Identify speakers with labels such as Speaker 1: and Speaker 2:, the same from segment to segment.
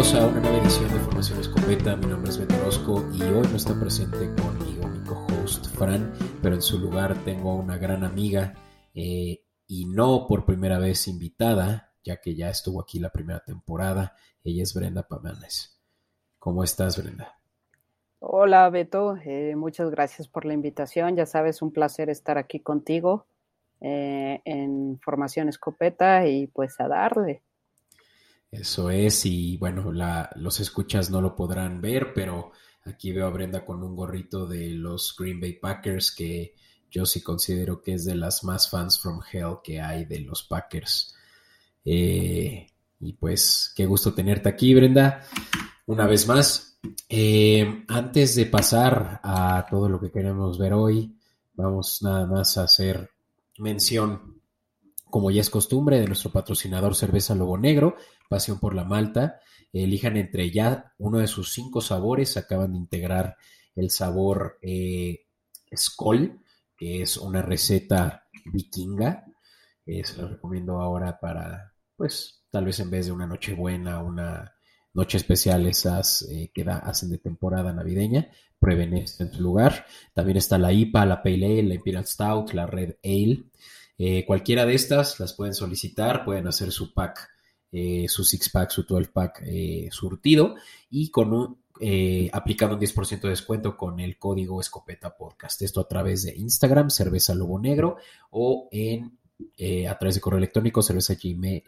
Speaker 1: Bienvenidos a una nueva edición de Formación Escopeta. Mi nombre es Beto Orozco y hoy no está presente conmigo mi co-host Fran, pero en su lugar tengo una gran amiga eh, y no por primera vez invitada, ya que ya estuvo aquí la primera temporada. Ella es Brenda Pamanes. ¿Cómo estás, Brenda?
Speaker 2: Hola, Beto. Eh, muchas gracias por la invitación. Ya sabes, un placer estar aquí contigo eh, en Formación Escopeta y pues a darle.
Speaker 1: Eso es, y bueno, la, los escuchas no lo podrán ver, pero aquí veo a Brenda con un gorrito de los Green Bay Packers, que yo sí considero que es de las más fans from hell que hay de los Packers. Eh, y pues, qué gusto tenerte aquí, Brenda, una vez más. Eh, antes de pasar a todo lo que queremos ver hoy, vamos nada más a hacer mención, como ya es costumbre, de nuestro patrocinador Cerveza Lobo Negro, Pasión por la Malta. Elijan entre ya uno de sus cinco sabores. Acaban de integrar el sabor eh, Skoll, que es una receta vikinga. Eh, se lo recomiendo ahora para, pues, tal vez en vez de una noche buena, una noche especial, esas eh, que da, hacen de temporada navideña. Prueben esto en su lugar. También está la IPA, la Pale Ale, la Imperial Stout, la Red Ale. Eh, cualquiera de estas las pueden solicitar, pueden hacer su pack eh, su six pack, su 12 pack eh, surtido y con un eh, aplicando un 10% de descuento con el código Escopeta Podcast. Esto a través de Instagram, Cerveza Lobo Negro, o en a través de correo electrónico, cerveza gmail,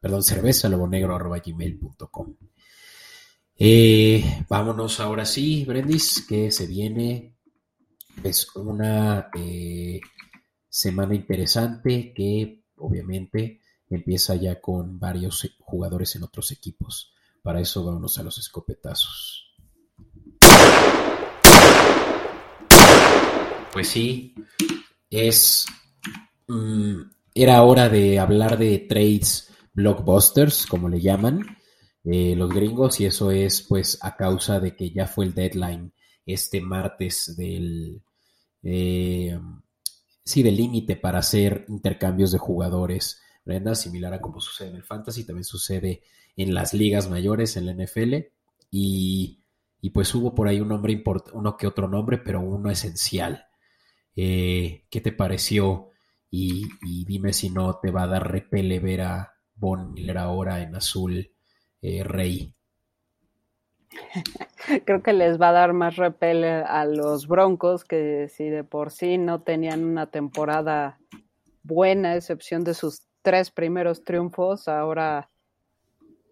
Speaker 1: perdón, cerveza lobo negro arroba gmail.com. vámonos ahora sí, Brendis, que se viene. Es una semana interesante que obviamente empieza ya con varios jugadores en otros equipos. Para eso vámonos a los escopetazos. Pues sí, es. Mm, era hora de hablar de trades blockbusters, como le llaman eh, los gringos, y eso es pues a causa de que ya fue el deadline este martes del. Eh, sí, del límite para hacer intercambios de jugadores Brenda, similar a como sucede en el Fantasy, también sucede en las ligas mayores, en la NFL, y, pues hubo por ahí un nombre uno que otro nombre, pero uno esencial. Eh, ¿Qué te pareció? Y, dime si no te va a dar repele ver a Von Miller ahora en azul eh, rey.
Speaker 2: Creo que les va a dar más repele a los Broncos que si de por sí no tenían una temporada buena, a excepción de sus tres primeros triunfos, ahora,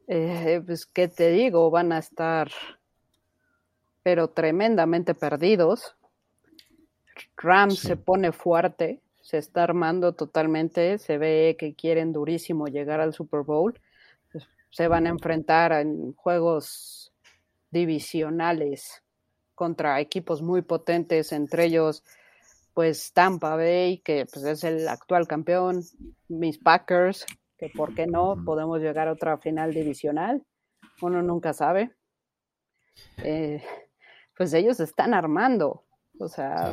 Speaker 2: eh, pues, ¿qué te digo? Van a estar, pero tremendamente perdidos. Rams se pone fuerte, se está armando totalmente, se ve que quieren durísimo llegar al Super Bowl. Pues, se van a enfrentar en juegos divisionales contra equipos muy potentes, entre ellos pues Tampa Bay, que pues es el actual campeón, mis Packers, que por qué no podemos llegar a otra final divisional, uno nunca sabe. Eh, pues ellos están armando, o sea,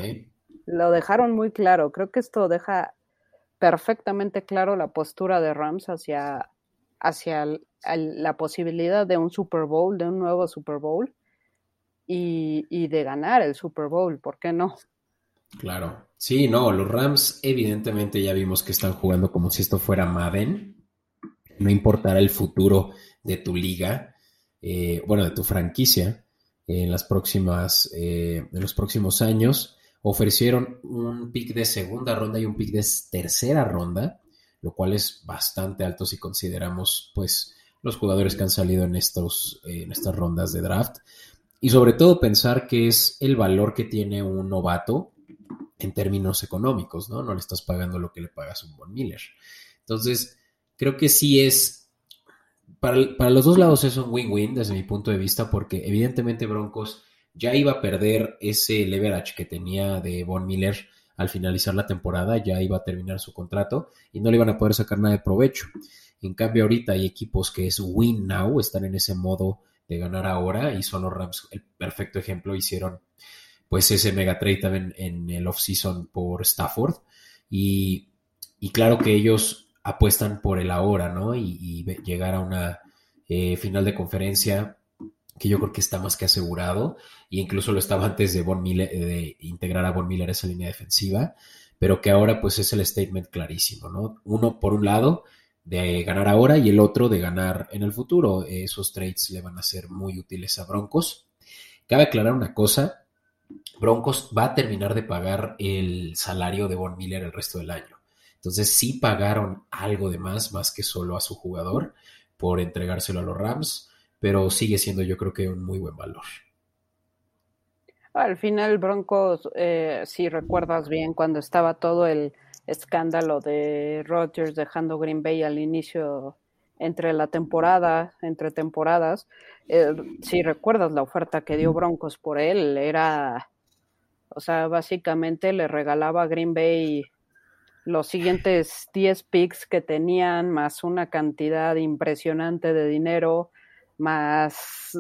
Speaker 2: lo dejaron muy claro. Creo que esto deja perfectamente claro la postura de Rams hacia, hacia la posibilidad de un Super Bowl, de un nuevo Super Bowl y, y de ganar el Super Bowl, ¿por qué no?
Speaker 1: Claro. Sí, no, los Rams evidentemente ya vimos que están jugando como si esto fuera Madden. No importará el futuro de tu liga, eh, bueno, de tu franquicia en las próximas, eh, en los próximos años. Ofrecieron un pick de segunda ronda y un pick de tercera ronda, lo cual es bastante alto si consideramos, pues, los jugadores que han salido en estos, eh, en estas rondas de draft. Y sobre todo pensar que es el valor que tiene un novato en términos económicos, ¿no? No le estás pagando lo que le pagas a un Von Miller. Entonces, creo que sí es, para, los dos lados es un win-win desde mi punto de vista, porque evidentemente Broncos ya iba a perder ese leverage que tenía de Von Miller al finalizar la temporada, ya iba a terminar su contrato y no le iban a poder sacar nada de provecho. En cambio, ahorita hay equipos que es win now, están en ese modo de ganar ahora y son los Rams el perfecto ejemplo, hicieron pues ese mega trade también en el off-season por Stafford. Y, claro que ellos apuestan por el ahora, ¿no? Y, llegar a una eh, final de conferencia que yo creo que está más que asegurado, e incluso lo estaba antes de, Von Miller, de integrar a Von Miller a esa línea defensiva, pero que ahora pues es el statement clarísimo, ¿no? Uno por un lado de ganar ahora y el otro de ganar en el futuro. Esos trades le van a ser muy útiles a Broncos. Cabe aclarar una cosa, Broncos va a terminar de pagar el salario de Von Miller el resto del año. Entonces sí pagaron algo de más, más que solo a su jugador, por entregárselo a los Rams, pero sigue siendo yo creo que un muy buen valor.
Speaker 2: Al final Broncos, eh, si recuerdas bien, cuando estaba todo el escándalo de Rodgers dejando Green Bay al inicio entre la temporada, entre temporadas, eh, si recuerdas la oferta que dio Broncos por él, era, o sea, básicamente le regalaba a Green Bay los siguientes 10 picks que tenían, más una cantidad impresionante de dinero, más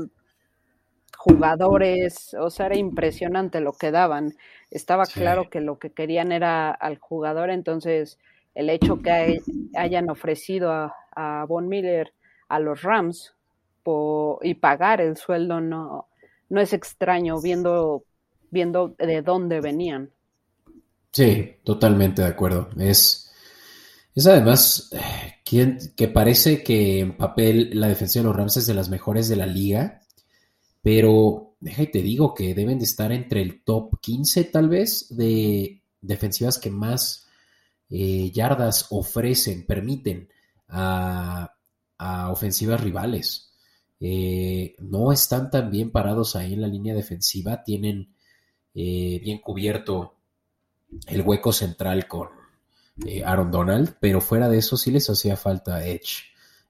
Speaker 2: jugadores, o sea, era impresionante lo que daban. Estaba claro que lo que querían era al jugador, entonces el hecho que hayan ofrecido a, a Von Miller a los Rams y pagar el sueldo no, no es extraño viendo, viendo de dónde venían.
Speaker 1: Sí, totalmente de acuerdo. Es, es además quien, que parece que en papel la defensa de los Rams es de las mejores de la liga, pero deja y te digo que deben de estar entre el top 15 tal vez de defensivas que más eh, yardas ofrecen, permiten a, ofensivas rivales. Eh, no están tan bien parados ahí en la línea defensiva, tienen eh, bien cubierto el hueco central con Aaron Donald, pero fuera de eso sí les hacía falta Edge,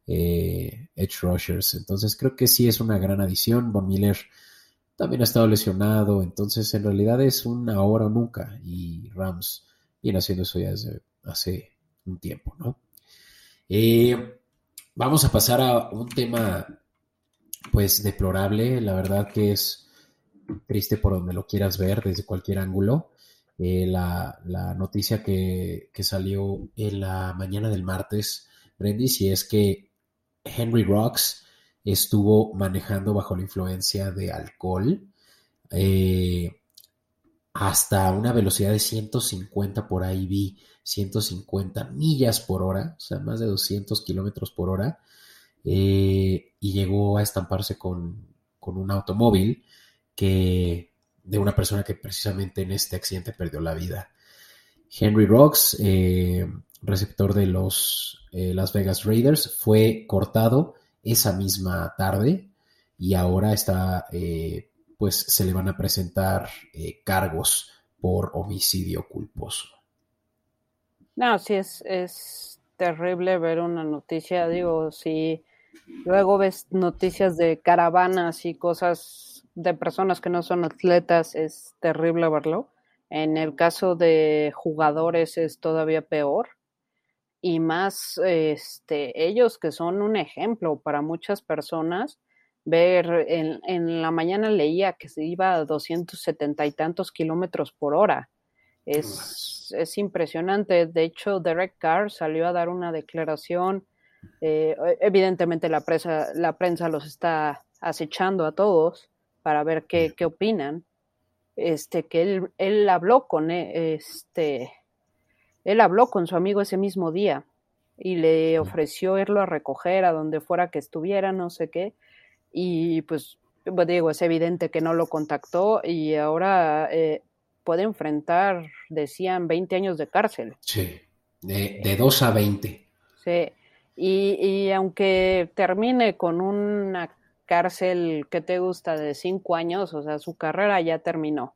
Speaker 1: Edge Rushers. Entonces creo que sí es una gran adición. Von Miller también ha estado lesionado, entonces en realidad es un ahora o nunca. Y Rams viene haciendo eso ya desde hace un tiempo, ¿no? Eh, vamos a pasar a un tema pues deplorable, la verdad que es triste por donde lo quieras ver, desde cualquier ángulo. Eh, la, noticia que, salió en la mañana del martes, Brendis, y es que Henry Rocks estuvo manejando bajo la influencia de alcohol eh, hasta una velocidad de 150 por ahí vi 150 millas por hora, o sea, más de 200 kilómetros por hora, eh, y llegó a estamparse con, con un automóvil que de una persona que precisamente en este accidente perdió la vida. Henry Rocks, eh, receptor de los eh, Las Vegas Raiders, fue cortado esa misma tarde y ahora está, pues se le van a presentar cargos por homicidio culposo.
Speaker 2: No, sí es, es terrible ver una noticia, digo, si luego ves noticias de caravanas y cosas de personas que no son atletas es terrible verlo. En el caso de jugadores es todavía peor. Y más este, ellos que son un ejemplo para muchas personas. Ver, en, en la mañana leía que se iba a 270 y tantos kilómetros por hora. Es, es, impresionante. De hecho, Derek Carr salió a dar una declaración. Eh, evidentemente la, presa, la prensa los está acechando a todos para ver qué, qué opinan. Este, que él, él habló con e, este, él habló con su amigo ese mismo día y le ofreció irlo a recoger a donde fuera que estuviera, no sé qué. Y pues, pues digo, es evidente que no lo contactó y ahora eh, puede enfrentar, decían, 20 años de cárcel.
Speaker 1: Sí, de, de 2 a 20.
Speaker 2: Sí, y, y aunque termine con una cárcel que te gusta de cinco años, o sea, su carrera ya terminó.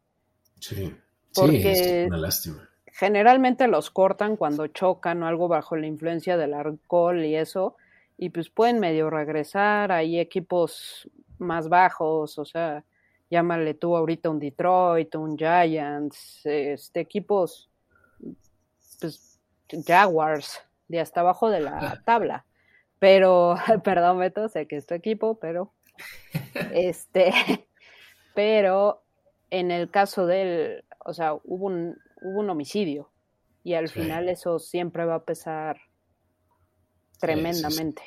Speaker 1: Sí, sí, es una lástima.
Speaker 2: Generalmente los cortan cuando chocan o algo bajo la influencia del alcohol y eso, y pues pueden medio regresar, hay equipos más bajos, o sea, llámale tú ahorita un Detroit, un Giants, este equipos, pues Jaguars, de hasta abajo de la tabla. Pero, perdón, Beto, sé que es tu equipo, pero este, pero en el caso del, o sea, hubo un, hubo un homicidio y al final eso siempre va a pesar tremendamente.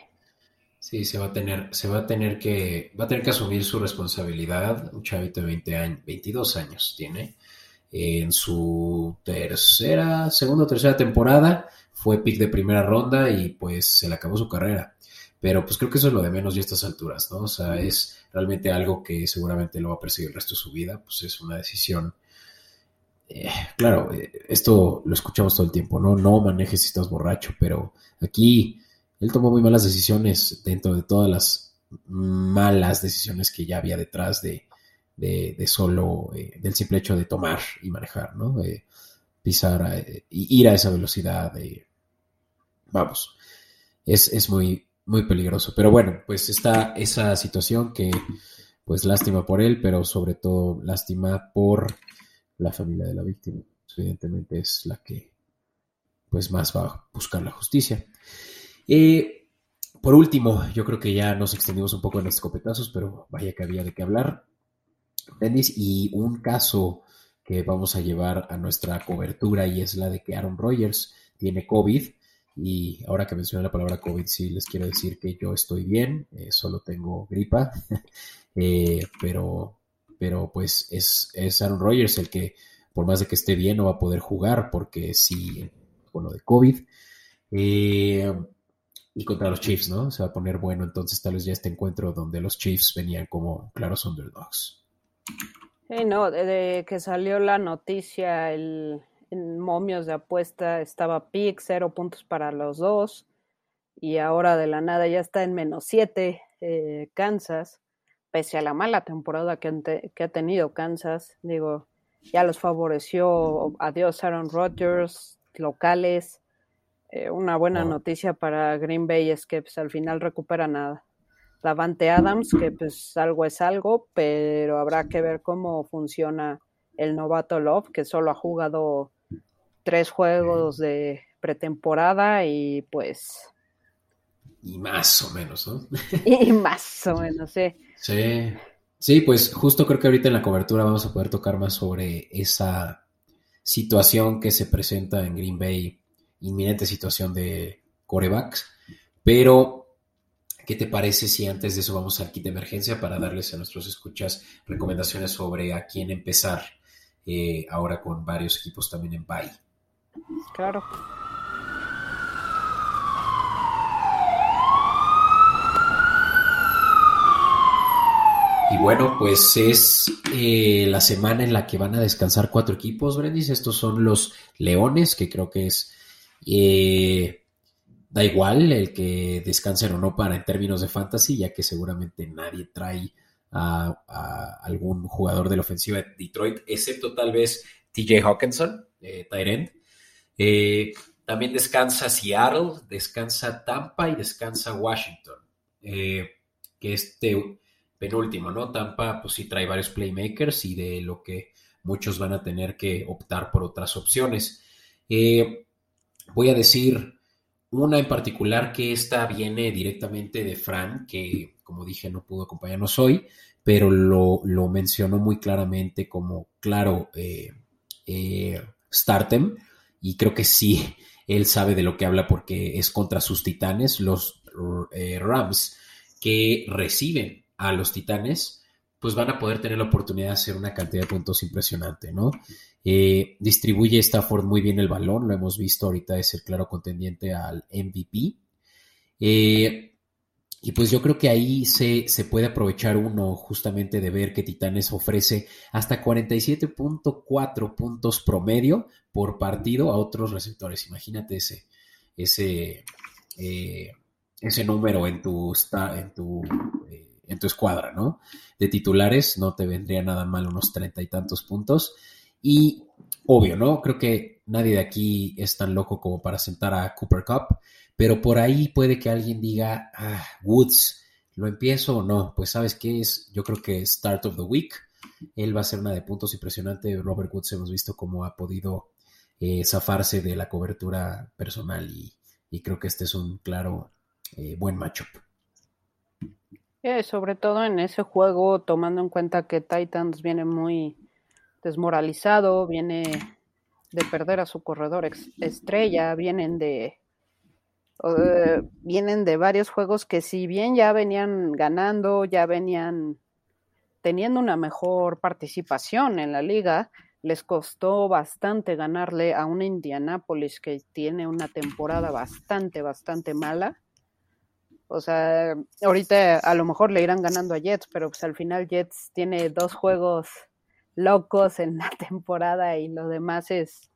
Speaker 1: Sí, se va a tener, se va a tener que, va a tener que asumir su responsabilidad. Un chavito de 20 años, 22 años tiene. En su tercera, segunda o tercera temporada fue pick de primera ronda y pues se le acabó su carrera. Pero pues creo que eso es lo de menos y estas alturas, ¿no? O sea, es realmente algo que seguramente lo va a perseguir el resto de su vida. Pues es una decisión. Eh, claro, eh, esto lo escuchamos todo el tiempo, ¿no? No manejes si estás borracho, pero aquí él tomó muy malas decisiones dentro de todas las malas decisiones que ya había detrás de, solo, eh, del simple hecho de tomar y manejar, ¿no? pisar, y ir a esa velocidad, vamos, es, es muy, muy peligroso. Pero bueno, pues está esa situación que, pues lástima por él, pero sobre todo lástima por la familia de la víctima. Evidentemente es la que, pues más va a buscar la justicia. Eh, por último, yo creo que ya nos extendimos un poco en escopetazos, pero vaya que había de qué hablar. Dennis, y un caso que vamos a llevar a nuestra cobertura y es la de que Aaron Rodgers tiene COVID. Y ahora que mencioné la palabra COVID, sí les quiero decir que yo estoy bien, eh, solo tengo gripa, eh, pero, pero pues es, es Aaron Rodgers el que, por más de que esté bien, no va a poder jugar porque sí, con lo de COVID. Eh, y contra los Chiefs, ¿no? Se va a poner bueno entonces tal vez ya este encuentro donde los Chiefs venían como claros underdogs.
Speaker 2: Sí, no, de, que salió la noticia, el, en momios de apuesta estaba pick, cero puntos para los dos, y ahora de la nada ya está en menos siete eh, Kansas, pese a la mala temporada que, que ha tenido Kansas, digo, ya los favoreció, adiós Aaron Rodgers, locales, eh, una buena noticia para Green Bay es que pues, al final recupera nada. Davante Adams, que pues algo es algo, pero habrá que ver cómo funciona el novato Love, que solo ha jugado tres juegos de pretemporada y pues...
Speaker 1: Y más o menos, ¿no?
Speaker 2: y más o menos, sí.
Speaker 1: Sí. Sí, pues justo creo que ahorita en la cobertura vamos a poder tocar más sobre esa situación que se presenta en Green Bay inminente situación de corebacks. Pero, ¿qué te parece si antes de eso vamos al kit de emergencia para darles a nuestros escuchas recomendaciones sobre a quién empezar eh, ahora con varios equipos también en bye?
Speaker 2: Claro.
Speaker 1: Y bueno, pues es eh, la semana en la que van a descansar cuatro equipos, Brendis. Estos son los Leones, que creo que es eh, da igual el que descansen o no para en términos de fantasy, ya que seguramente nadie trae a, algún jugador de la ofensiva de Detroit, excepto tal vez TJ Hawkinson, eh, Tyrant. Eh, también descansa Seattle, descansa Tampa y descansa Washington. Eh, que este penúltimo, ¿no? Tampa, pues sí trae varios playmakers y de lo que muchos van a tener que optar por otras opciones. Voy a decir una en particular que esta viene directamente de Fran, que como dije no pudo acompañarnos hoy, pero lo, mencionó muy claramente como, claro, eh, eh, Startem, y creo que sí, él sabe de lo que habla porque es contra sus titanes, los eh, Rams, que reciben a los titanes, pues van a poder tener la oportunidad de hacer una cantidad de puntos impresionante, ¿no? Eh, distribuye Stafford muy bien el balón, lo hemos visto ahorita, es el claro contendiente al MVP. Eh, y pues yo creo que ahí se, se, puede aprovechar uno justamente de ver que Titanes ofrece hasta 47.4 puntos promedio por partido a otros receptores. Imagínate ese, ese, eh, ese número en tu, en tu, en tu escuadra, ¿no? De titulares no te vendría nada mal unos treinta y tantos puntos. Y obvio, ¿no? Creo que nadie de aquí es tan loco como para sentar a Cooper Cup, pero por ahí puede que alguien diga, ah, Woods, ¿lo empiezo o no? Pues sabes qué es, yo creo que Start of the Week, él va a ser una de puntos impresionante. Robert Woods hemos visto cómo ha podido eh, zafarse de la cobertura personal y, creo que este es un claro eh, buen matchup.
Speaker 2: Eh, sobre todo en ese juego, tomando en cuenta que Titans viene muy desmoralizado, viene de perder a su corredor estrella, vienen de vienen de varios juegos que si bien ya venían ganando, ya venían teniendo una mejor participación en la liga, les costó bastante ganarle a una Indianapolis que tiene una temporada bastante, bastante mala. O sea, ahorita a lo mejor le irán ganando a Jets, pero pues al final Jets tiene dos juegos locos en la temporada y lo demás es,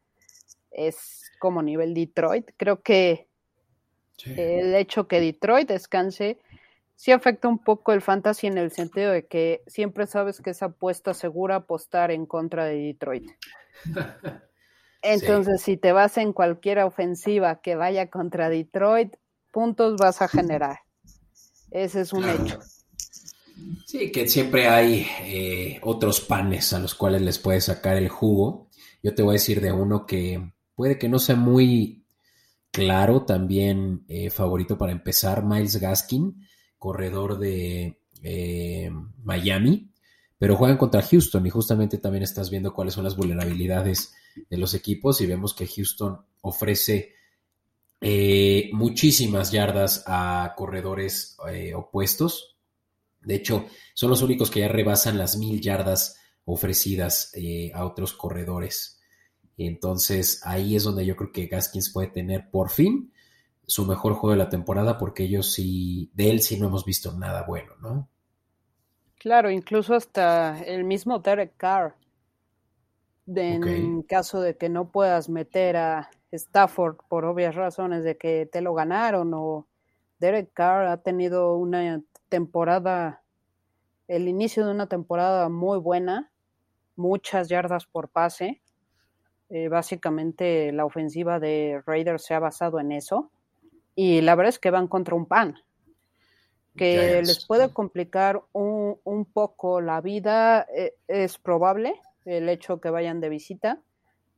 Speaker 2: es como nivel Detroit. Creo que el hecho que Detroit descanse sí afecta un poco el fantasy en el sentido de que siempre sabes que es apuesta segura apostar en contra de Detroit. Entonces, si te vas en cualquier ofensiva que vaya contra Detroit, puntos vas a generar. Ese es un hecho.
Speaker 1: Sí, que siempre hay eh, otros panes a los cuales les puedes sacar el jugo. Yo te voy a decir de uno que puede que no sea muy claro, también eh, favorito para empezar, Miles Gaskin, corredor de eh, Miami, pero juegan contra Houston y justamente también estás viendo cuáles son las vulnerabilidades de los equipos y vemos que Houston ofrece muchísimas yardas a corredores opuestos de hecho, son los únicos que ya rebasan las mil yardas ofrecidas eh, a otros corredores. Entonces, ahí es donde yo creo que Gaskins puede tener por fin su mejor juego de la temporada, porque ellos sí, de él sí no hemos visto nada bueno, ¿no?
Speaker 2: Claro, incluso hasta el mismo Derek Carr, en caso de que no puedas meter a Stafford por obvias razones de que te lo ganaron o Derek Carr ha tenido una temporada, el inicio de una temporada muy buena, muchas yardas por pase. Eh, básicamente la ofensiva de Raiders se ha basado en eso. Y la verdad es que van contra un pan, que les puede complicar un, un poco la vida. Eh, es probable el hecho que vayan de visita,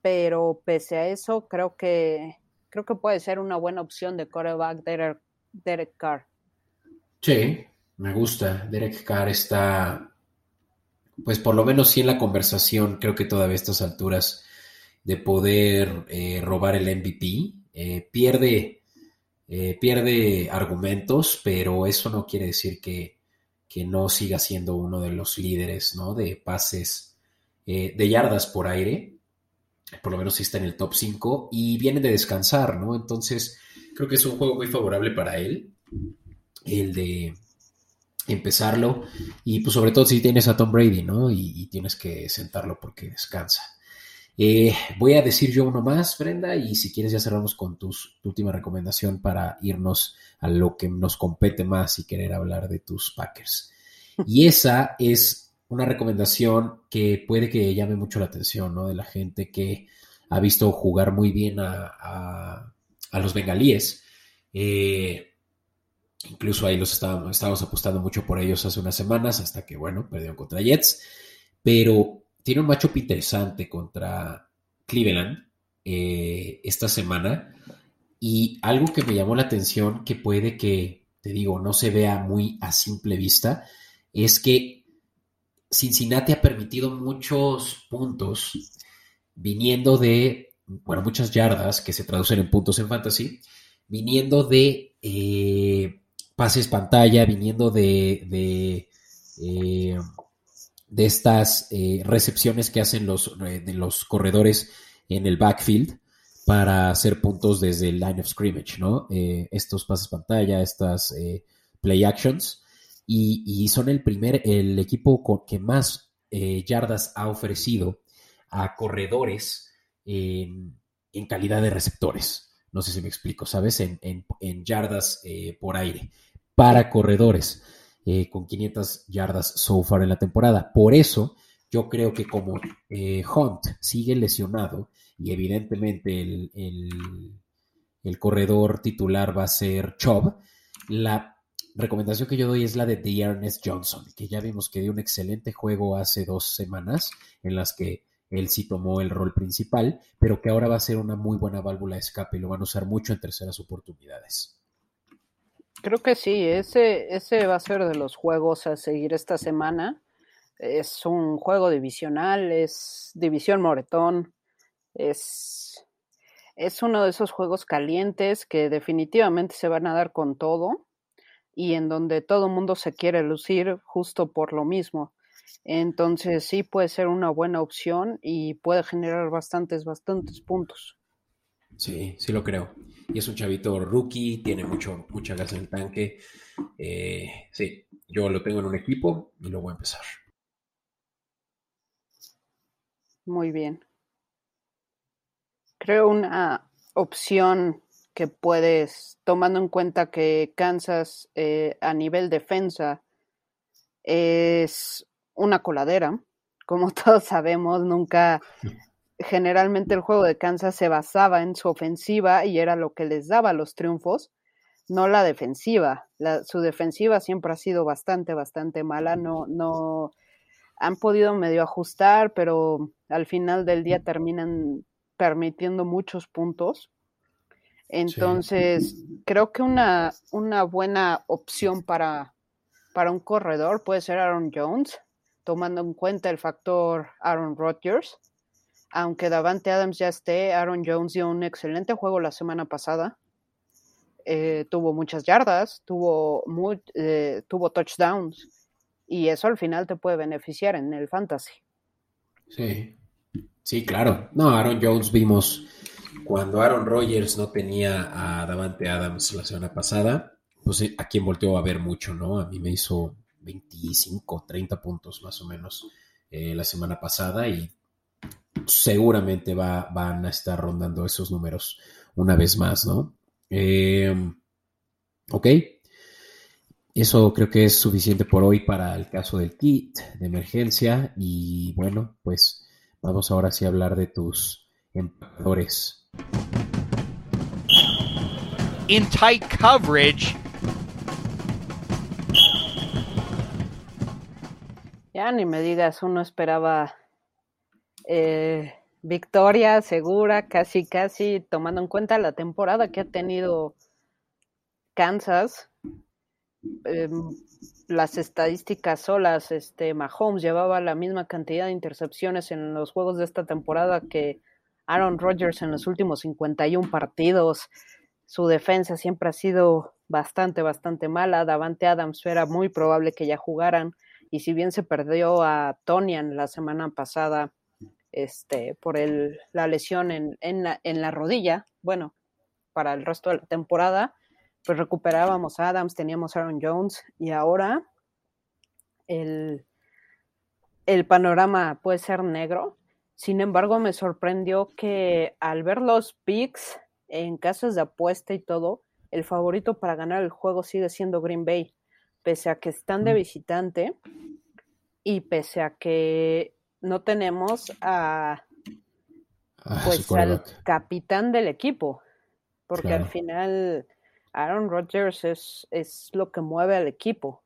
Speaker 2: pero pese a eso, creo que creo que puede ser una buena opción de quarterback Derek, Derek Carr.
Speaker 1: Sí, me gusta. Derek Carr está, pues por lo menos sí en la conversación, creo que todavía a estas alturas, de poder eh, robar el MVP. Eh, pierde, eh, pierde argumentos, pero eso no quiere decir que, que, no siga siendo uno de los líderes, ¿no? De pases, de yardas por aire. Por lo menos está en el top 5 y viene de descansar, ¿no? Entonces, creo que es un juego muy favorable para él. El de empezarlo. Y pues sobre todo si tienes a Tom Brady, ¿no? Y, tienes que sentarlo porque descansa. Eh, voy a decir yo uno más, Brenda, y si quieres ya cerramos con tus, tu última recomendación para irnos a lo que nos compete más y querer hablar de tus Packers. Y esa es una recomendación que puede que llame mucho la atención, ¿no? De la gente que ha visto jugar muy bien a, a, los bengalíes. Eh, Incluso ahí los estábamos, apostando mucho por ellos hace unas semanas, hasta que, bueno, perdieron contra Jets. Pero tiene un matchup interesante contra Cleveland eh, esta semana. Y algo que me llamó la atención, que puede que, te digo, no se vea muy a simple vista, es que Cincinnati ha permitido muchos puntos viniendo de, bueno, muchas yardas que se traducen en puntos en fantasy, viniendo de eh, pases pantalla, viniendo de, de, eh, estas eh, recepciones que hacen los, de los corredores en el backfield para hacer puntos desde el line of scrimmage, ¿no? estos pases pantalla, estas play actions, y, son el primer, el equipo que más yardas ha ofrecido a corredores en, calidad de receptores. No sé si me explico, ¿sabes? En, en yardas por aire para corredores, eh, con 500 yardas so far en la temporada. Por eso, yo creo que como eh, Hunt sigue lesionado y evidentemente el, el, corredor titular va a ser Chubb, la recomendación que yo doy es la de Ernest Johnson, que ya vimos que dio un excelente juego hace dos semanas en las que él sí tomó el rol principal, pero que ahora va a ser una muy buena válvula de escape y lo van a usar mucho en terceras oportunidades.
Speaker 2: Creo que sí, ese, ese va a ser de los juegos a seguir esta semana. Es un juego divisional, es división moretón, es es uno de esos juegos calientes que definitivamente se van a dar con todo y en donde todo el mundo se quiere lucir justo por lo mismo. Entonces sí puede ser una buena opción y puede generar bastantes, bastantes puntos.
Speaker 1: Sí, sí lo creo. Y es un chavito rookie, tiene mucho, mucha gas en el tanque. Eh, sí, yo lo tengo en un equipo y lo voy a empezar.
Speaker 2: Muy bien. Creo una opción que puedes, tomando en cuenta que Kansas eh, a nivel defensa es una coladera, como todos sabemos, nunca, generalmente el juego de Kansas se basaba en su ofensiva y era lo que les daba los triunfos, no la defensiva. su defensiva siempre ha sido bastante, bastante mala, no, no, han podido medio ajustar, pero al final del día terminan permitiendo muchos puntos. Entonces, creo que una, una buena opción para, para un corredor puede ser Aaron Jones, tomando en cuenta el factor Aaron Rodgers. Aunque Davante Adams ya esté, Aaron Jones dio un excelente juego la semana pasada. Eh, tuvo muchas yardas, tuvo, eh, tuvo touchdowns y eso al final te puede beneficiar en el fantasy.
Speaker 1: Sí, sí, claro. No, Aaron Jones vimos cuando Aaron Rodgers no tenía a Davante Adams la semana pasada, pues eh, a quien volteó a ver mucho, ¿no? A mí me hizo 25, 30 puntos más o menos eh, la semana pasada y seguramente va, van a estar rondando esos números una vez más, ¿no? Eh, ok, eso creo que es suficiente por hoy para el caso del kit de emergencia. Y bueno, pues vamos ahora sí a hablar de tus empacadores.
Speaker 3: In tight coverage.
Speaker 2: Ya ni me digas, uno esperaba eh, victoria segura, casi, casi, tomando en cuenta la temporada que ha tenido Kansas Em, las estadísticas solas, este Mahomes llevaba la misma cantidad de intercepciones en los juegos de esta temporada que Aaron Rodgers en los últimos 51 partidos. Su defensa siempre ha sido bastante, bastante mala. Davante Adams era muy probable que ya jugaran. Y si bien se perdió a Tonian la semana pasada este, por el, la lesión en, en, la, en la rodilla, bueno, para el resto de la temporada, pues recuperábamos a Adams, teníamos a Aaron Jones y ahora el, el panorama puede ser negro. Sin embargo, me sorprendió que al ver los picks en casas de apuesta y todo, el favorito para ganar el juego sigue siendo Green Bay, pese a que están de visitante y pese a que no tenemos a pues al capitán del equipo, porque al final Aaron Rodgers es, es lo que mueve al equipo.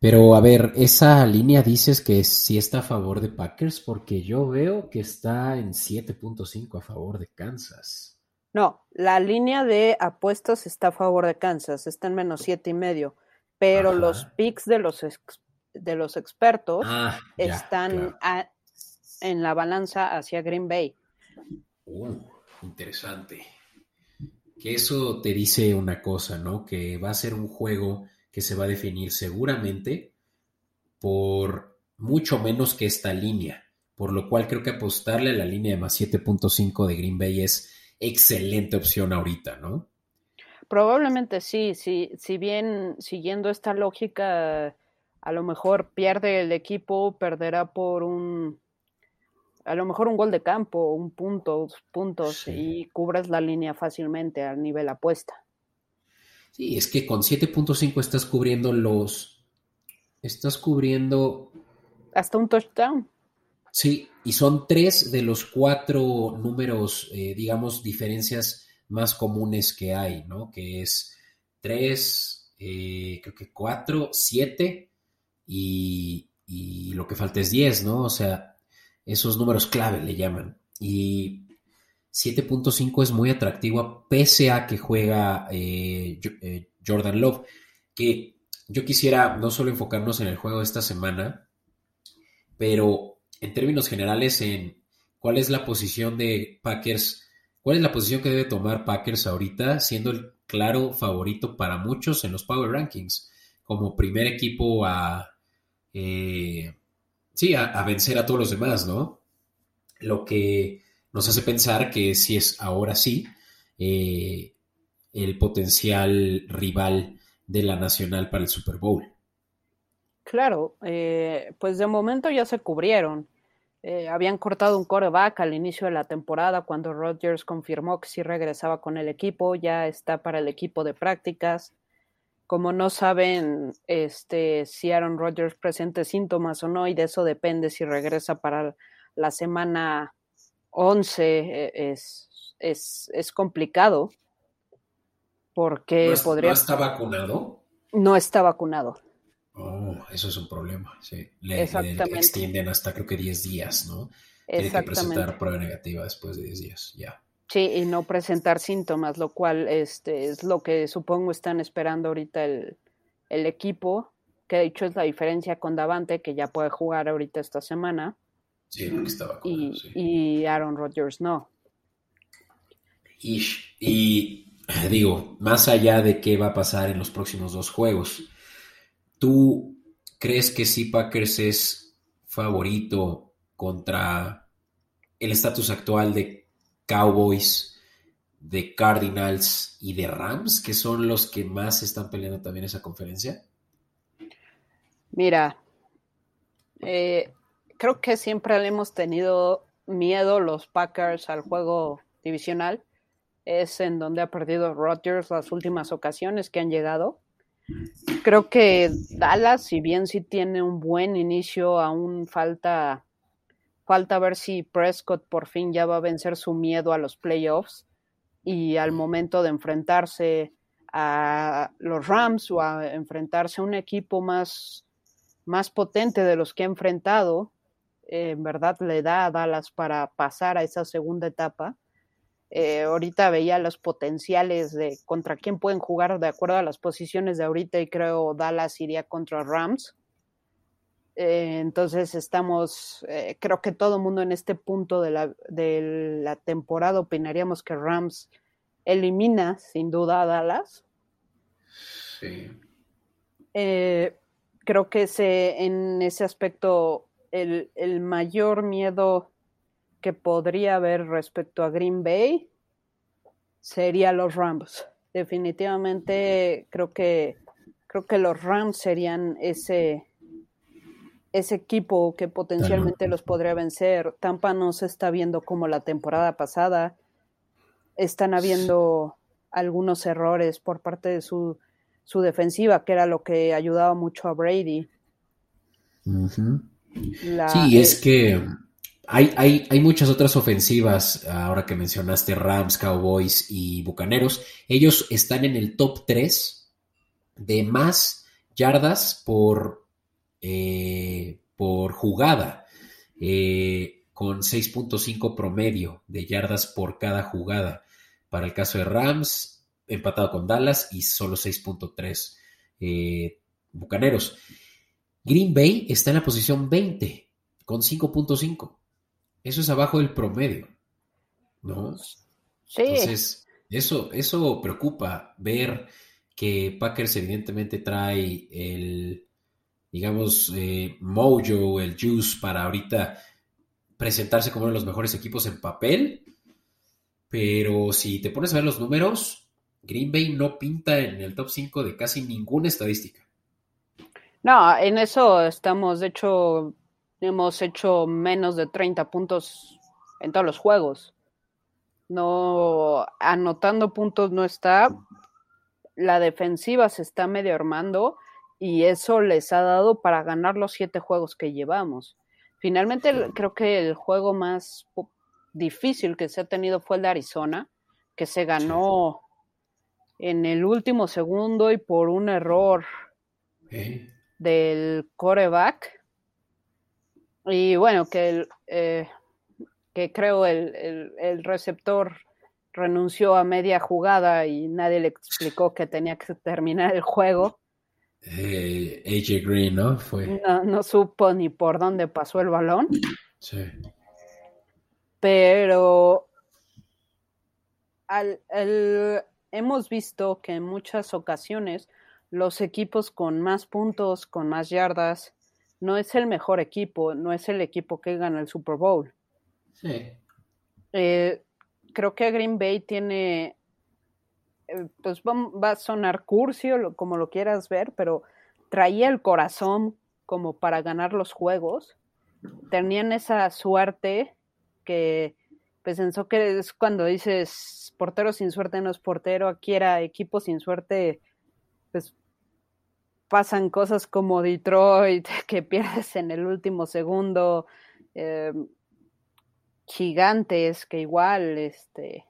Speaker 1: Pero a ver, esa línea dices que sí está a favor de Packers porque yo veo que está en 7.5 a favor de Kansas.
Speaker 2: No, la línea de apuestas está a favor de Kansas, está en menos siete y medio, pero los picks de los de los expertos ah, están en la balanza hacia Green Bay.
Speaker 1: Uh, interesante que eso te dice una cosa, ¿no? Que va a ser un juego que se va a definir seguramente por mucho menos que esta línea, por lo cual creo que apostarle a la línea de más 7.5 de Green Bay es excelente opción ahorita, ¿no?
Speaker 2: Probablemente sí, sí, si bien siguiendo esta lógica, a lo mejor pierde el equipo, perderá por un a lo mejor un gol de campo, un punto, dos puntos y cubres la línea fácilmente a nivel apuesta.
Speaker 1: Sí, es que con 7.5 estás cubriendo los... Estás cubriendo...
Speaker 2: Hasta un touchdown.
Speaker 1: Sí, y son tres de los cuatro números, eh, digamos, diferencias más comunes que hay, ¿no? Que es tres, eh, creo que cuatro, siete y, y lo que falta es diez, ¿no? O sea, esos números clave le llaman. Y 7.5 es muy atractivo pese a que juega eh, eh, Jordan Love. Que yo quisiera no solo enfocarnos en el juego de esta semana, pero en términos generales en ¿cuál es la posición de Packers? ¿Cuál es la posición que debe tomar Packers ahorita, siendo el claro favorito para muchos en los Power Rankings, como primer equipo a, eh, sí, a, vencer a todos los demás, ¿no? Lo que nos hace pensar que si es ahora sí eh, el potencial rival de la Nacional para el Super Bowl.
Speaker 2: Claro, eh, pues de momento ya se cubrieron. Eh, habían cortado un coreback al inicio de la temporada cuando Rodgers confirmó que sí regresaba con el equipo, ya está para el equipo de prácticas. Como no saben este, si Aaron Rodgers presente síntomas o no, y de eso depende si regresa para la semana 11, e, es, es, es complicado. Porque podría.
Speaker 1: ¿No está vacunado?
Speaker 2: No está vacunado.
Speaker 1: Oh, eso es un problema, sí. Le, extienden hasta creo que 10 días, ¿no? Tiene que presentar prueba negativa después de 10 días, ya.
Speaker 2: Sí, y no presentar síntomas, lo cual este, es lo que supongo están esperando ahorita el, equipo, que de hecho es la diferencia con Davante, que ya puede jugar ahorita esta semana.
Speaker 1: Sí, porque
Speaker 2: y, y Aaron Rodgers no.
Speaker 1: Y, y digo, más allá de qué va a pasar en los próximos dos juegos, ¿Tú crees que si Packers es favorito contra el estatus actual de Cowboys, de Cardinals y de Rams, que son los que más están peleando también esa conferencia?
Speaker 2: Mira, eh, creo que siempre le hemos tenido miedo los Packers al juego divisional. Es en donde ha perdido Rodgers las últimas ocasiones que han llegado. Creo que Dallas, si bien sí tiene un buen inicio, aún falta, falta ver si Prescott por fin ya va a vencer su miedo a los playoffs y al momento de enfrentarse a los Rams o a enfrentarse a un equipo más, más potente de los que ha enfrentado, en verdad le da a Dallas para pasar a esa segunda etapa eh, ahorita veía los potenciales de contra quién pueden jugar de acuerdo a las posiciones de ahorita y creo Dallas iría contra Rams. Eh, entonces estamos, eh, creo que todo el mundo en este punto de la, de la temporada opinaríamos que Rams elimina sin duda a Dallas.
Speaker 1: Sí.
Speaker 2: creo que ese, en ese aspecto el, el mayor miedo que podría haber respecto a Green Bay sería los Rams. Definitivamente creo que creo que los Rams serían ese ese equipo que potencialmente los podría vencer. Tampa no se está viendo como la temporada pasada. Están habiendo algunos errores por parte de su, su defensiva, que era lo que ayudaba mucho a Brady.
Speaker 1: Sí, es que hay, hay, muchas otras ofensivas, ahora que mencionaste Rams, Cowboys y Bucaneros. Ellos están en el top 3 de más yardas por, eh, por jugada, eh, con 6.5 promedio de yardas por cada jugada. Para el caso de Rams, empatado con Dallas y solo 6.3 eh, Bucaneros. Green Bay está en la posición 20 con 5.5. Eso es abajo del promedio, ¿no?
Speaker 2: Sí.
Speaker 1: Entonces, eso, eso preocupa, ver que Packers evidentemente trae el, digamos, eh, mojo, el juice para ahorita presentarse como uno de los mejores equipos en papel, pero si te pones a ver los números, Green Bay no pinta en el top 5 de casi ninguna estadística.
Speaker 2: No, en eso estamos, de hecho, hemos hecho menos de 30 puntos en todos los juegos. No, anotando puntos no está. La defensiva se está medio armando y eso les ha dado para ganar los siete juegos que llevamos. Finalmente, creo que el juego más difícil que se ha tenido fue el de Arizona, que se ganó en el último segundo y por un error del coreback y bueno, que, el, eh, que creo el, el, receptor renunció a media jugada y nadie le explicó que tenía que terminar el juego.
Speaker 1: Eh, AJ Green, ¿no? Fue.
Speaker 2: No, no, supo ni por dónde pasó el balón.
Speaker 1: Sí.
Speaker 2: pero al, hemos visto que en muchas ocasiones los equipos con más puntos, con más yardas, no es el mejor equipo, no es el equipo que gana el Super Bowl.
Speaker 1: Sí.
Speaker 2: Eh, creo que Green Bay tiene, eh, pues va, a sonar curcio, como lo quieras ver, pero traía el corazón como para ganar los juegos. Tenían esa suerte que pues pensó que es cuando dices portero sin suerte no es portero, aquí era equipo sin suerte, pues pasan cosas como Detroit, que pierdes en el último segundo, eh, gigantes, que igual, este,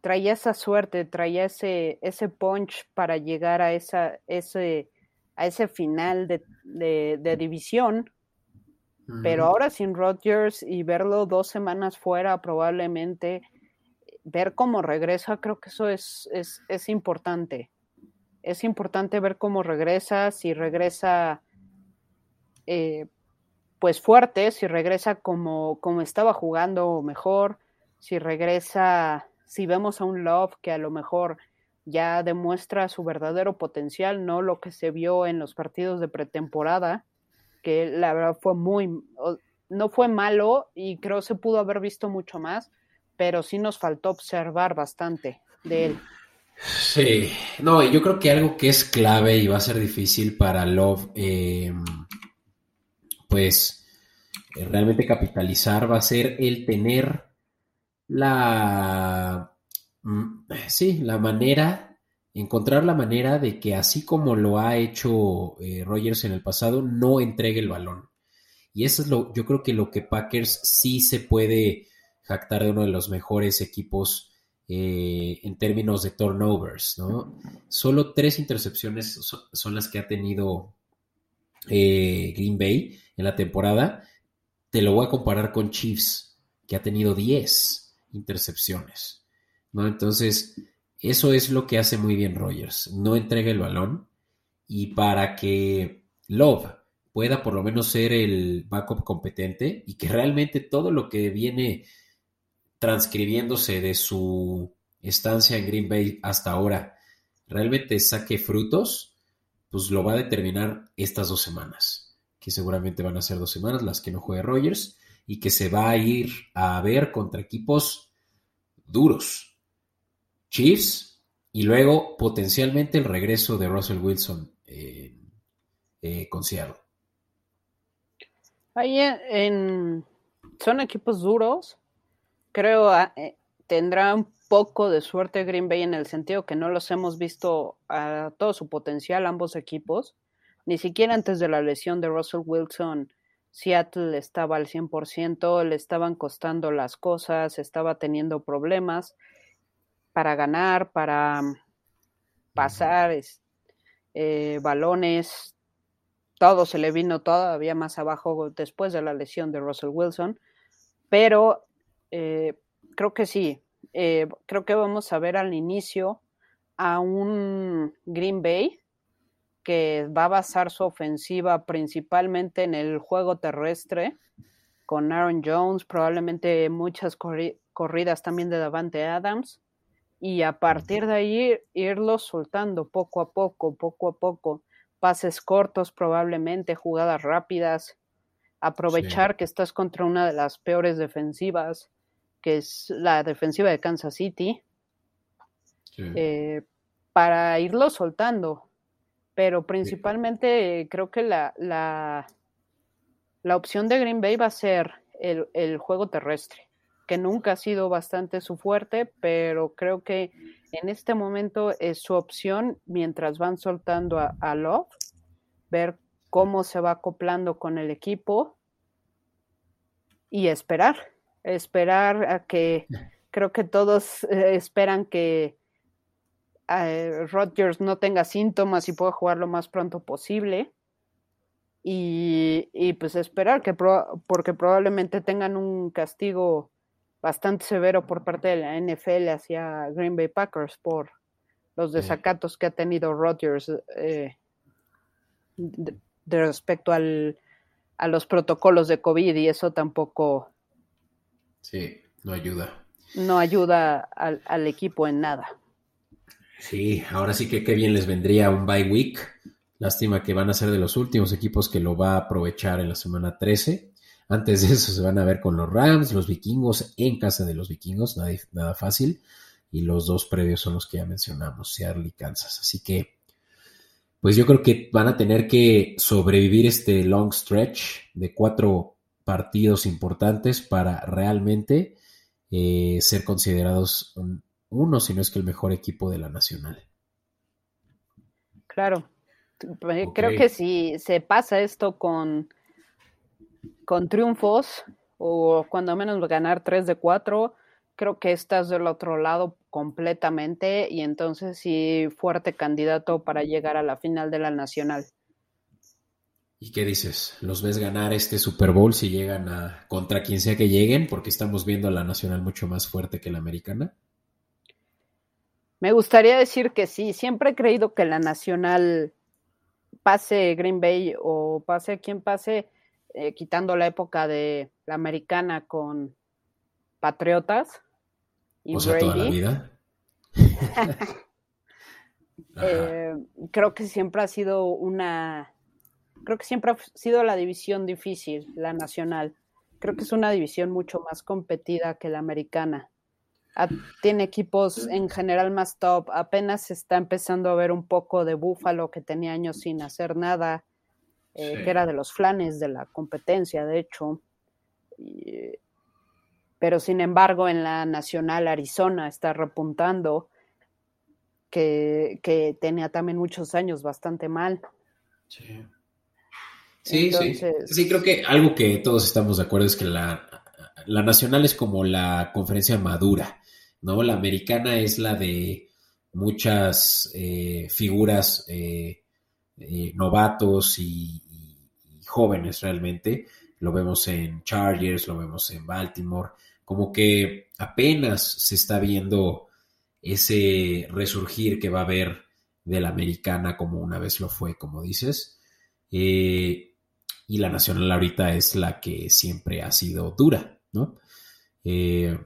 Speaker 2: traía esa suerte, traía ese, ese punch para llegar a esa, ese, a ese final de, de división pero ahora sin Rodgers y verlo dos semanas fuera, probablemente ver cómo regresa, creo que eso es, es, es importante. Es importante ver cómo regresa, si regresa eh, pues fuerte, si regresa como, como estaba jugando mejor, si regresa, si vemos a un Love que a lo mejor ya demuestra su verdadero potencial, no lo que se vio en los partidos de pretemporada que la verdad fue muy, no fue malo y creo se pudo haber visto mucho más, pero sí nos faltó observar bastante de él.
Speaker 1: Sí, no, yo creo que algo que es clave y va a ser difícil para Love, em, pues eh, realmente capitalizar va a ser el tener la, mm, sí, la manera encontrar la manera de que así como lo ha hecho eh, Rogers en el pasado, no entregue el balón. Y eso es lo, yo creo que lo que Packers sí se puede jactar de uno de los mejores equipos eh, en términos de turnovers, ¿no? Solo tres intercepciones son, las que ha tenido eh, Green Bay en la temporada. Te lo voy a comparar con Chiefs, que ha tenido 10 intercepciones. Entonces, eso es lo que hace muy bien Rogers. No entrega el balón y para que Love pueda por lo menos ser el backup competente y que realmente todo lo que viene transcribiéndose de su estancia en Green Bay hasta ahora realmente saque frutos, pues lo va a determinar estas dos semanas, que seguramente van a ser dos semanas las que no juegue Rogers y que se va a ir a ver contra equipos duros, Chiefs y luego potencialmente el regreso de Russell Wilson eh, con Seattle.
Speaker 2: En, son equipos duros. Creo ah, eh, tendrá un poco de suerte Green Bay en el sentido que no los hemos visto a todo su potencial ambos equipos. Ni siquiera antes de la lesión de Russell Wilson, Seattle estaba al 100%, le estaban costando las cosas, estaba teniendo problemas para ganar, para mm, pasar eh, balones, todo se le vino todavía más abajo después de la lesión de Russell Wilson, pero eh, creo que sí, eh, creo que vamos a ver al inicio a un Green Bay que va a basar su ofensiva principalmente en el juego terrestre, con Aaron Jones, probablemente muchas corridas también de Davante Adams, y a partir de ahí irlo soltando poco a poco, poco a poco, pases cortos probablemente, jugadas rápidas, aprovechar que estás contra una de las peores defensivas, que es la defensiva de Kansas City, eh, para irlo soltando. Pero principalmente creo que la, la, la, opción de Green Bay va a ser el, el juego terrestre que nunca ha sido bastante su fuerte, pero creo que en este momento es su opción mientras van soltando a, Love, ver cómo se va acoplando con el equipo y esperar, esperar a que creo que todos eh, esperan que eh, Rodgers no tenga síntomas y pueda jugar lo más pronto posible. Y, y pues esperar que porque probablemente tengan un castigo bastante severo por parte de la NFL hacia Green Bay Packers por los desacatos que ha tenido Rodgers eh, de, respecto al, a los protocolos de COVID y eso tampoco
Speaker 1: sí. No ayuda.
Speaker 2: No ayuda al, al equipo en nada.
Speaker 1: Sí, ahora sí que qué bien les vendría un bye week. Lástima que van a ser de los últimos equipos que lo va a aprovechar en la semana 13. Antes de eso se van a ver con los Rams, los vikingos en casa de los vikingos, nada, nada fácil. Y los dos previos son los que ya mencionamos, Seattle y Kansas. Así que, pues yo creo que van a tener que sobrevivir este long stretch de cuatro partidos importantes para realmente eh, ser considerados un, uno, si no es que el mejor equipo de la nacional.
Speaker 2: Claro. Okay. Creo que si se pasa esto con, con triunfos, o cuando menos ganar 3 de 4, creo que estás del otro lado completamente y entonces sí fuerte candidato para llegar a la final de la nacional.
Speaker 1: ¿Y qué dices? ¿Los ves ganar este Super Bowl si llegan a contra quien sea que lleguen? Porque estamos viendo a la nacional mucho más fuerte que la americana.
Speaker 2: Me gustaría decir que sí, siempre he creído que la nacional pase Green Bay o pase quien pase, eh, quitando la época de la americana con Patriotas.
Speaker 1: Y o sea, Brady. toda la vida.
Speaker 2: eh, creo que siempre ha sido una, creo que siempre ha sido la división difícil, la nacional. Creo que es una división mucho más competida que la americana tiene equipos en general más top. Apenas se está empezando a ver un poco de Búfalo que tenía años sin hacer nada, eh, sí. que era de los flanes de la competencia, de hecho. Y, pero sin embargo, en la Nacional Arizona está repuntando, que, que tenía también muchos años bastante mal.
Speaker 1: Sí. Sí, Entonces, sí. Sí, creo que algo que todos estamos de acuerdo es que la, la nacional es como la conferencia madura. ¿no? La americana es la de muchas eh, figuras eh, eh, novatos y, y, y, jóvenes realmente. Lo vemos en Chargers, lo vemos en Baltimore. Como que apenas se está viendo ese resurgir que va a haber de la americana como una vez lo fue, como dices. Y la nacional ahorita es la que siempre ha sido dura, ¿no? Eh,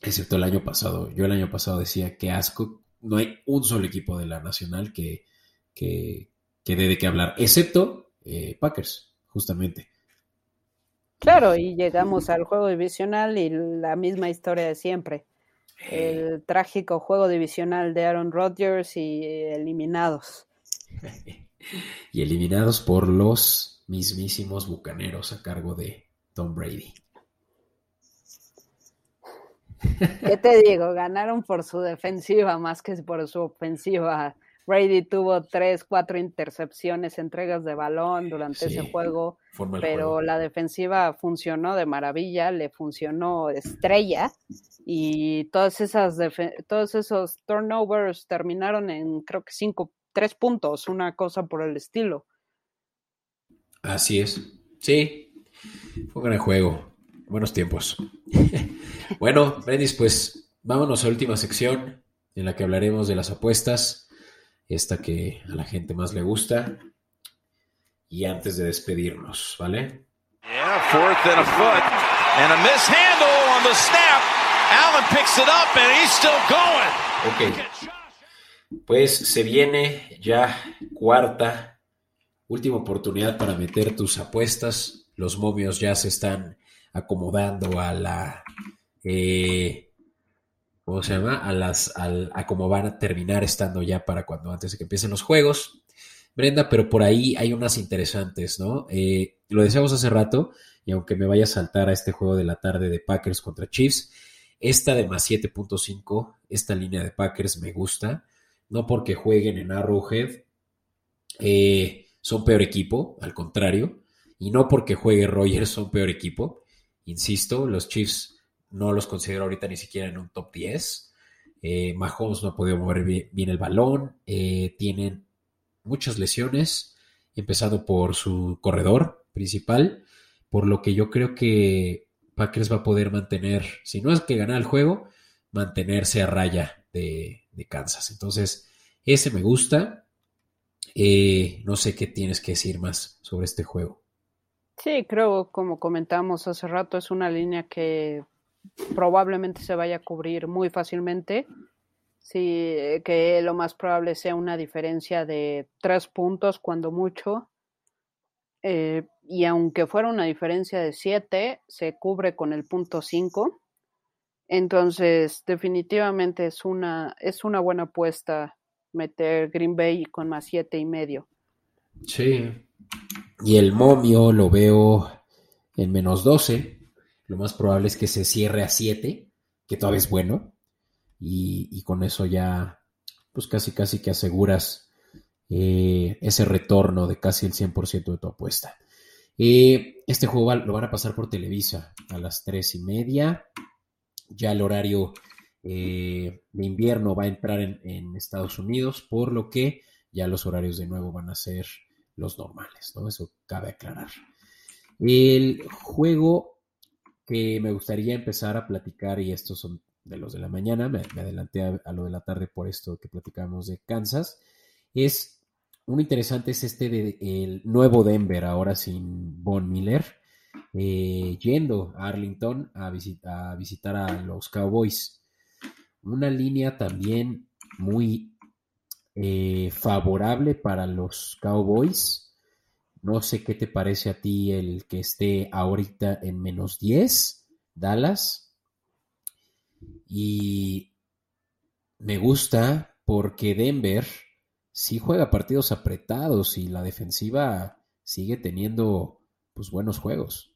Speaker 1: excepto el año pasado. Yo el año pasado decía que asco, no hay un solo equipo de la Nacional que, que, que dé de qué hablar, excepto eh, Packers, justamente.
Speaker 2: Claro, y llegamos al juego divisional y la misma historia de siempre. El trágico juego divisional de Aaron Rodgers y eliminados.
Speaker 1: y eliminados por los mismísimos bucaneros a cargo de Tom Brady.
Speaker 2: ¿Qué te digo? Ganaron por su defensiva más que por su ofensiva. Brady tuvo tres, cuatro intercepciones, entregas de balón durante sí, ese juego, pero juego. la defensiva funcionó de maravilla, le funcionó estrella y todas esas todos esos turnovers terminaron en creo que cinco, tres puntos, una cosa por el estilo.
Speaker 1: Así es, sí, fue un gran juego, buenos tiempos. bueno, Brendis, pues vámonos a la última sección en la que hablaremos de las apuestas esta que a la gente más le gusta. Y antes de despedirnos, ¿vale?
Speaker 4: Yeah, fourth and a foot. And a mishandle on the snap. Allen picks it up and he's still going.
Speaker 1: Ok. Pues se viene ya cuarta, última oportunidad para meter tus apuestas. Los momios ya se están acomodando a la eh, ¿cómo se llama? A las, al, a cómo van a terminar estando ya para cuando antes de que empiecen los juegos. Brenda, pero por ahí hay unas interesantes, ¿no? Eh, lo decíamos hace rato, y aunque me vaya a saltar a este juego de la tarde de Packers contra Chiefs, esta de más 7.5, esta línea de Packers me gusta, no porque jueguen en Arrowhead, eh, son peor equipo, al contrario, y no porque juegue Rogers son peor equipo, insisto, los Chiefs no los considero ahorita ni siquiera en un top 10. Eh, Mahomes no ha podido mover bien, el balón, eh, tienen muchas lesiones, empezando por su corredor principal, por lo que yo creo que Packers va a poder mantener, si no es que ganar el juego, mantenerse a raya de Kansas. Entonces, ese me gusta. Eh, no sé qué tienes que decir más sobre este juego.
Speaker 2: Sí, creo, como comentamos hace rato, es una línea que probablemente se vaya a cubrir muy fácilmente. Sí, que lo más probable sea una diferencia de tres puntos, cuando mucho. Eh, y aunque fuera una diferencia de siete, se cubre con el punto cinco. Entonces, definitivamente es una, es una buena apuesta meter Green Bay con más siete y medio.
Speaker 1: Sí. Y el momio lo veo en menos 12. Lo más probable es que se cierre a 7, que todavía es bueno. Y, con eso ya, pues casi, casi que aseguras eh, ese retorno de casi el 100% de tu apuesta. Eh, este juego lo van a pasar por Televisa a las 3 y media. Ya el horario eh, de invierno va a entrar en, Estados Unidos, por lo que ya los horarios de nuevo van a ser los normales, ¿no? Eso cabe aclarar. El juego que me gustaría empezar a platicar, y estos son de los de la mañana, me, adelanté a, lo de la tarde por esto que platicamos de Kansas, es un interesante es este de el nuevo Denver, ahora sin Von Miller, eh, yendo a Arlington a visitar a los Cowboys. Una línea también muy eh, favorable para los Cowboys. No sé qué te parece a ti el que esté ahorita en menos 10, Dallas. Y me gusta porque Denver sí juega partidos apretados y la defensiva sigue teniendo pues buenos juegos.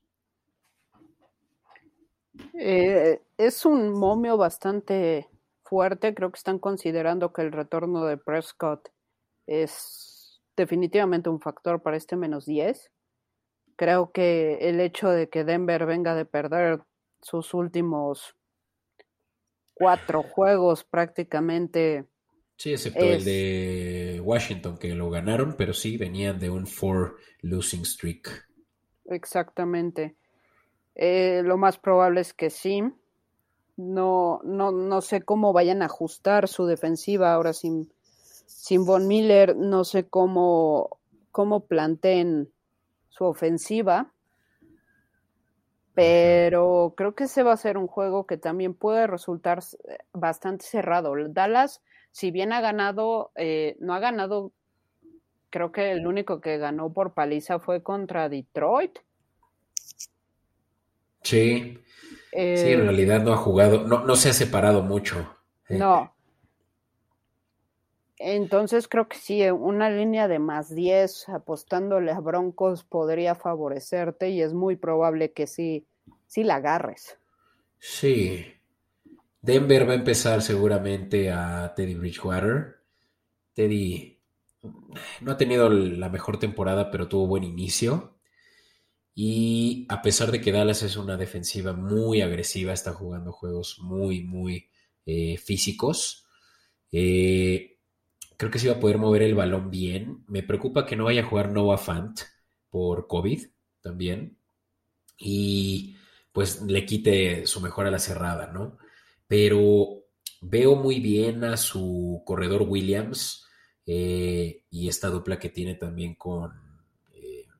Speaker 2: Eh, es un momio bastante fuerte. Creo que están considerando que el retorno de Prescott es definitivamente un factor para este menos 10. Creo que el hecho de que Denver venga de perder sus últimos cuatro juegos prácticamente.
Speaker 1: Sí, excepto el de Washington que lo ganaron, pero sí venían de un four losing streak.
Speaker 2: Exactamente. Eh, lo más probable es que sí. No, no, no sé cómo vayan a ajustar su defensiva ahora sin, sin Von Miller, no sé cómo, cómo planteen su ofensiva, pero creo que ese va a ser un juego que también puede resultar bastante cerrado. Dallas, si bien ha ganado, eh, no ha ganado, creo que el único que ganó por paliza fue contra Detroit.
Speaker 1: Sí. Sí, en eh, realidad no ha jugado, no, no se ha separado mucho.
Speaker 2: Eh. No, entonces creo que sí, una línea de más 10 apostándole a Broncos podría favorecerte y es muy probable que sí, sí la agarres.
Speaker 1: Sí. Denver va a empezar seguramente a Teddy Bridgewater. Teddy no ha tenido la mejor temporada, pero tuvo buen inicio. Y a pesar de que Dallas es una defensiva muy agresiva, está jugando juegos muy, muy eh, físicos. Eh, Creo que sí va a poder mover el balón bien. Me preocupa que no vaya a jugar Noah Fant por COVID también. Y pues le quite su mejor a la cerrada, ¿no? Pero veo muy bien a su corredor Williams eh, y esta dupla que tiene también con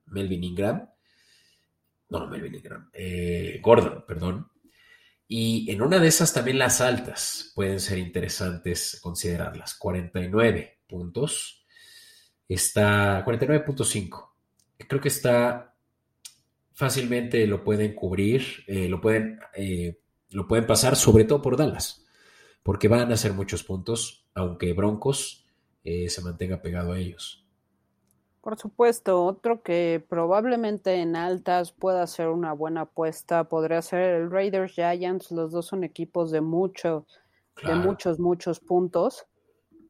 Speaker 1: Melvin Ingram. No, Melvin Ingram. Eh, Gordon, perdón. Y en una de esas también las altas pueden ser interesantes considerarlas. 49 puntos. Está 49.5. Creo que está fácilmente lo pueden cubrir, eh, lo, pueden, eh, lo pueden pasar, sobre todo por Dallas, porque van a hacer muchos puntos, aunque Broncos eh, se mantenga pegado a ellos.
Speaker 2: Por supuesto, otro que probablemente en altas pueda ser una buena apuesta podría ser el Raiders Giants. Los dos son equipos de mucho, de muchos, muchos puntos.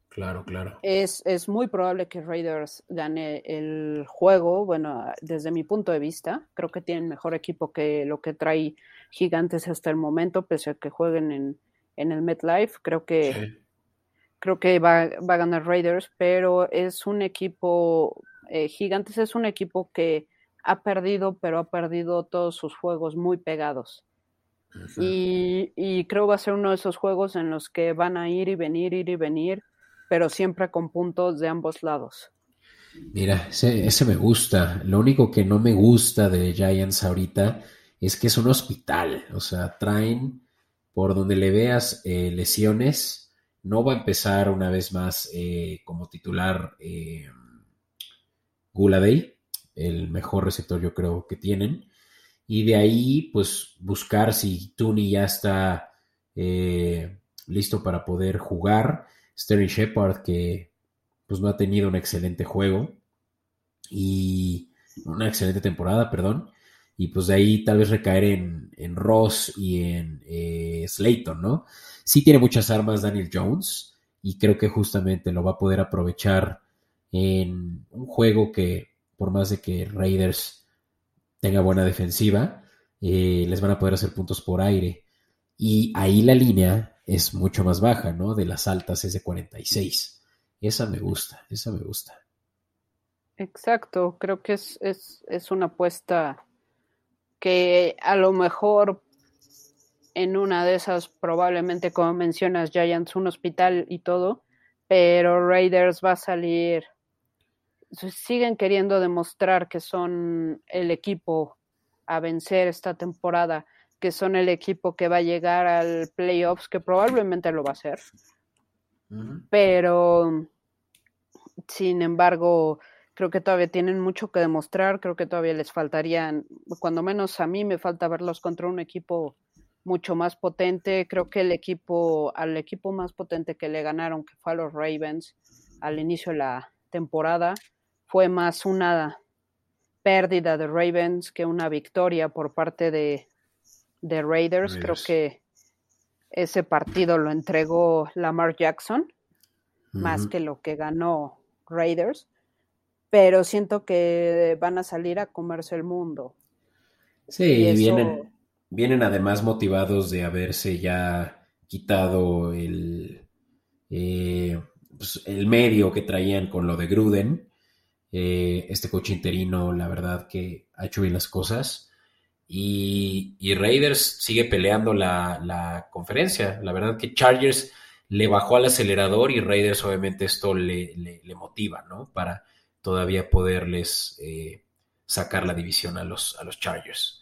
Speaker 1: Claro, claro.
Speaker 2: Es, es muy probable que Raiders gane el juego. Bueno, desde mi punto de vista, creo que tienen mejor equipo que lo que trae Gigantes hasta el momento, pese a que jueguen en, en el MetLife. Creo que creo que va, va, a ganar Raiders, pero es un equipo eh, Gigantes es un equipo que ha perdido, pero ha perdido todos sus juegos muy pegados. Y, y, creo va a ser uno de esos juegos en los que van a ir y venir, ir y venir, pero siempre con puntos de ambos lados.
Speaker 1: Mira, ese, ese me gusta. Lo único que no me gusta de Giants ahorita es que es un hospital. O sea, traen por donde le veas eh, lesiones, no va a empezar una vez más eh, como titular eh, Guladay, el mejor receptor yo creo que tienen. Y de ahí, pues buscar si Tooney ya está listo para poder jugar. Sterling Shepard, que pues no ha tenido un excelente juego y una excelente temporada, perdón. Y pues de ahí tal vez recaer en, en Ross y en eh, Slayton, ¿no? Sí tiene muchas armas Daniel Jones y creo que justamente lo va a poder aprovechar en un juego que por más de que Raiders tenga buena defensiva, eh, les van a poder hacer puntos por aire. Y ahí la línea es mucho más baja, ¿no? De las altas es de 46. Esa me gusta, esa me gusta.
Speaker 2: Exacto, creo que es, es, es una apuesta que a lo mejor en una de esas, probablemente como mencionas, Giants, un hospital y todo, pero Raiders va a salir, siguen queriendo demostrar que son el equipo a vencer esta temporada, que son el equipo que va a llegar al playoffs, que probablemente lo va a hacer, pero sin embargo, creo que todavía tienen mucho que demostrar, creo que todavía les faltarían, cuando menos a mí me falta verlos contra un equipo mucho más potente, creo que el equipo, al equipo más potente que le ganaron, que fue a los Ravens al inicio de la temporada, fue más una pérdida de Ravens que una victoria por parte de, de Raiders. Creo que ese partido lo entregó Lamar Jackson, más que lo que ganó Raiders pero siento que van a salir a comerse el mundo.
Speaker 1: Sí, vienen, vienen además motivados de haberse ya quitado el, eh, pues, el medio que traían con lo de Gruden. Eh, este coche interino, la verdad que ha hecho bien las cosas. Y, Raiders sigue peleando la, conferencia. La verdad que Chargers le bajó al acelerador y Raiders obviamente esto le, le motiva, ¿no? Para, todavía poderles eh, sacar la división a los, a los Chargers.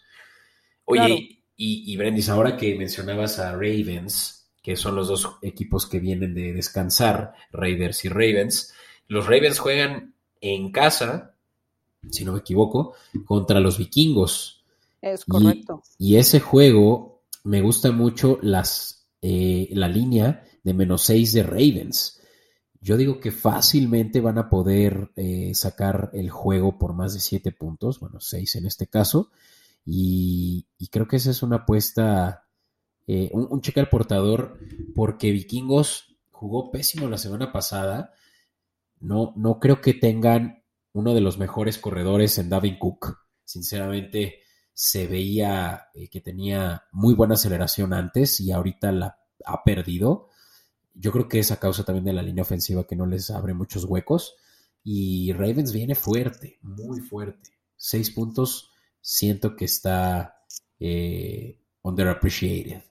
Speaker 1: Oye, y, y Brendis, ahora que mencionabas a Ravens, que son los dos equipos que vienen de descansar, Raiders y Ravens, los Ravens juegan en casa, si no me equivoco, contra los vikingos.
Speaker 2: Es correcto.
Speaker 1: Y, ese juego me gusta mucho las, eh, la línea de menos 6 de Ravens yo digo que fácilmente van a poder eh, sacar el juego por más de siete puntos, bueno, seis en este caso, y, creo que esa es una apuesta, eh, un, cheque al portador, porque Vikingos jugó pésimo la semana pasada, no, no creo que tengan uno de los mejores corredores en Davin Cook, sinceramente se veía eh, que tenía muy buena aceleración antes y ahorita la ha perdido yo creo que es a causa también de la línea ofensiva que no les abre muchos huecos. Y Ravens viene fuerte, muy fuerte. Seis puntos, siento que está eh, underappreciated.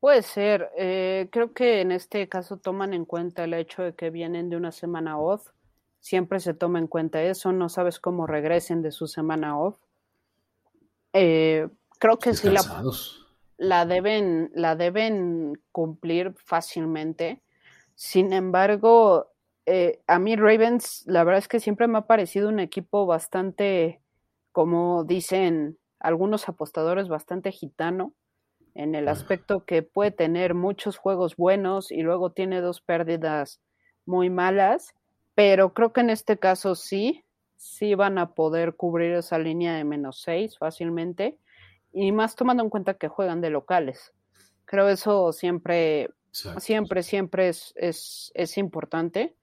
Speaker 2: Puede ser. Eh, creo que en este caso toman en cuenta el hecho de que vienen de una semana off. Siempre se toma en cuenta eso. No sabes cómo regresen de su semana off. Eh, creo que sí la la deben, la deben cumplir fácilmente. Sin embargo, eh, a mí Ravens, la verdad es que siempre me ha parecido un equipo bastante, como dicen algunos apostadores, bastante gitano, en el aspecto que puede tener muchos juegos buenos y luego tiene dos pérdidas muy malas, pero creo que en este caso sí, sí van a poder cubrir esa línea de menos seis fácilmente y más tomando en cuenta que juegan de locales. Creo eso siempre, siempre, siempre es, es, importante.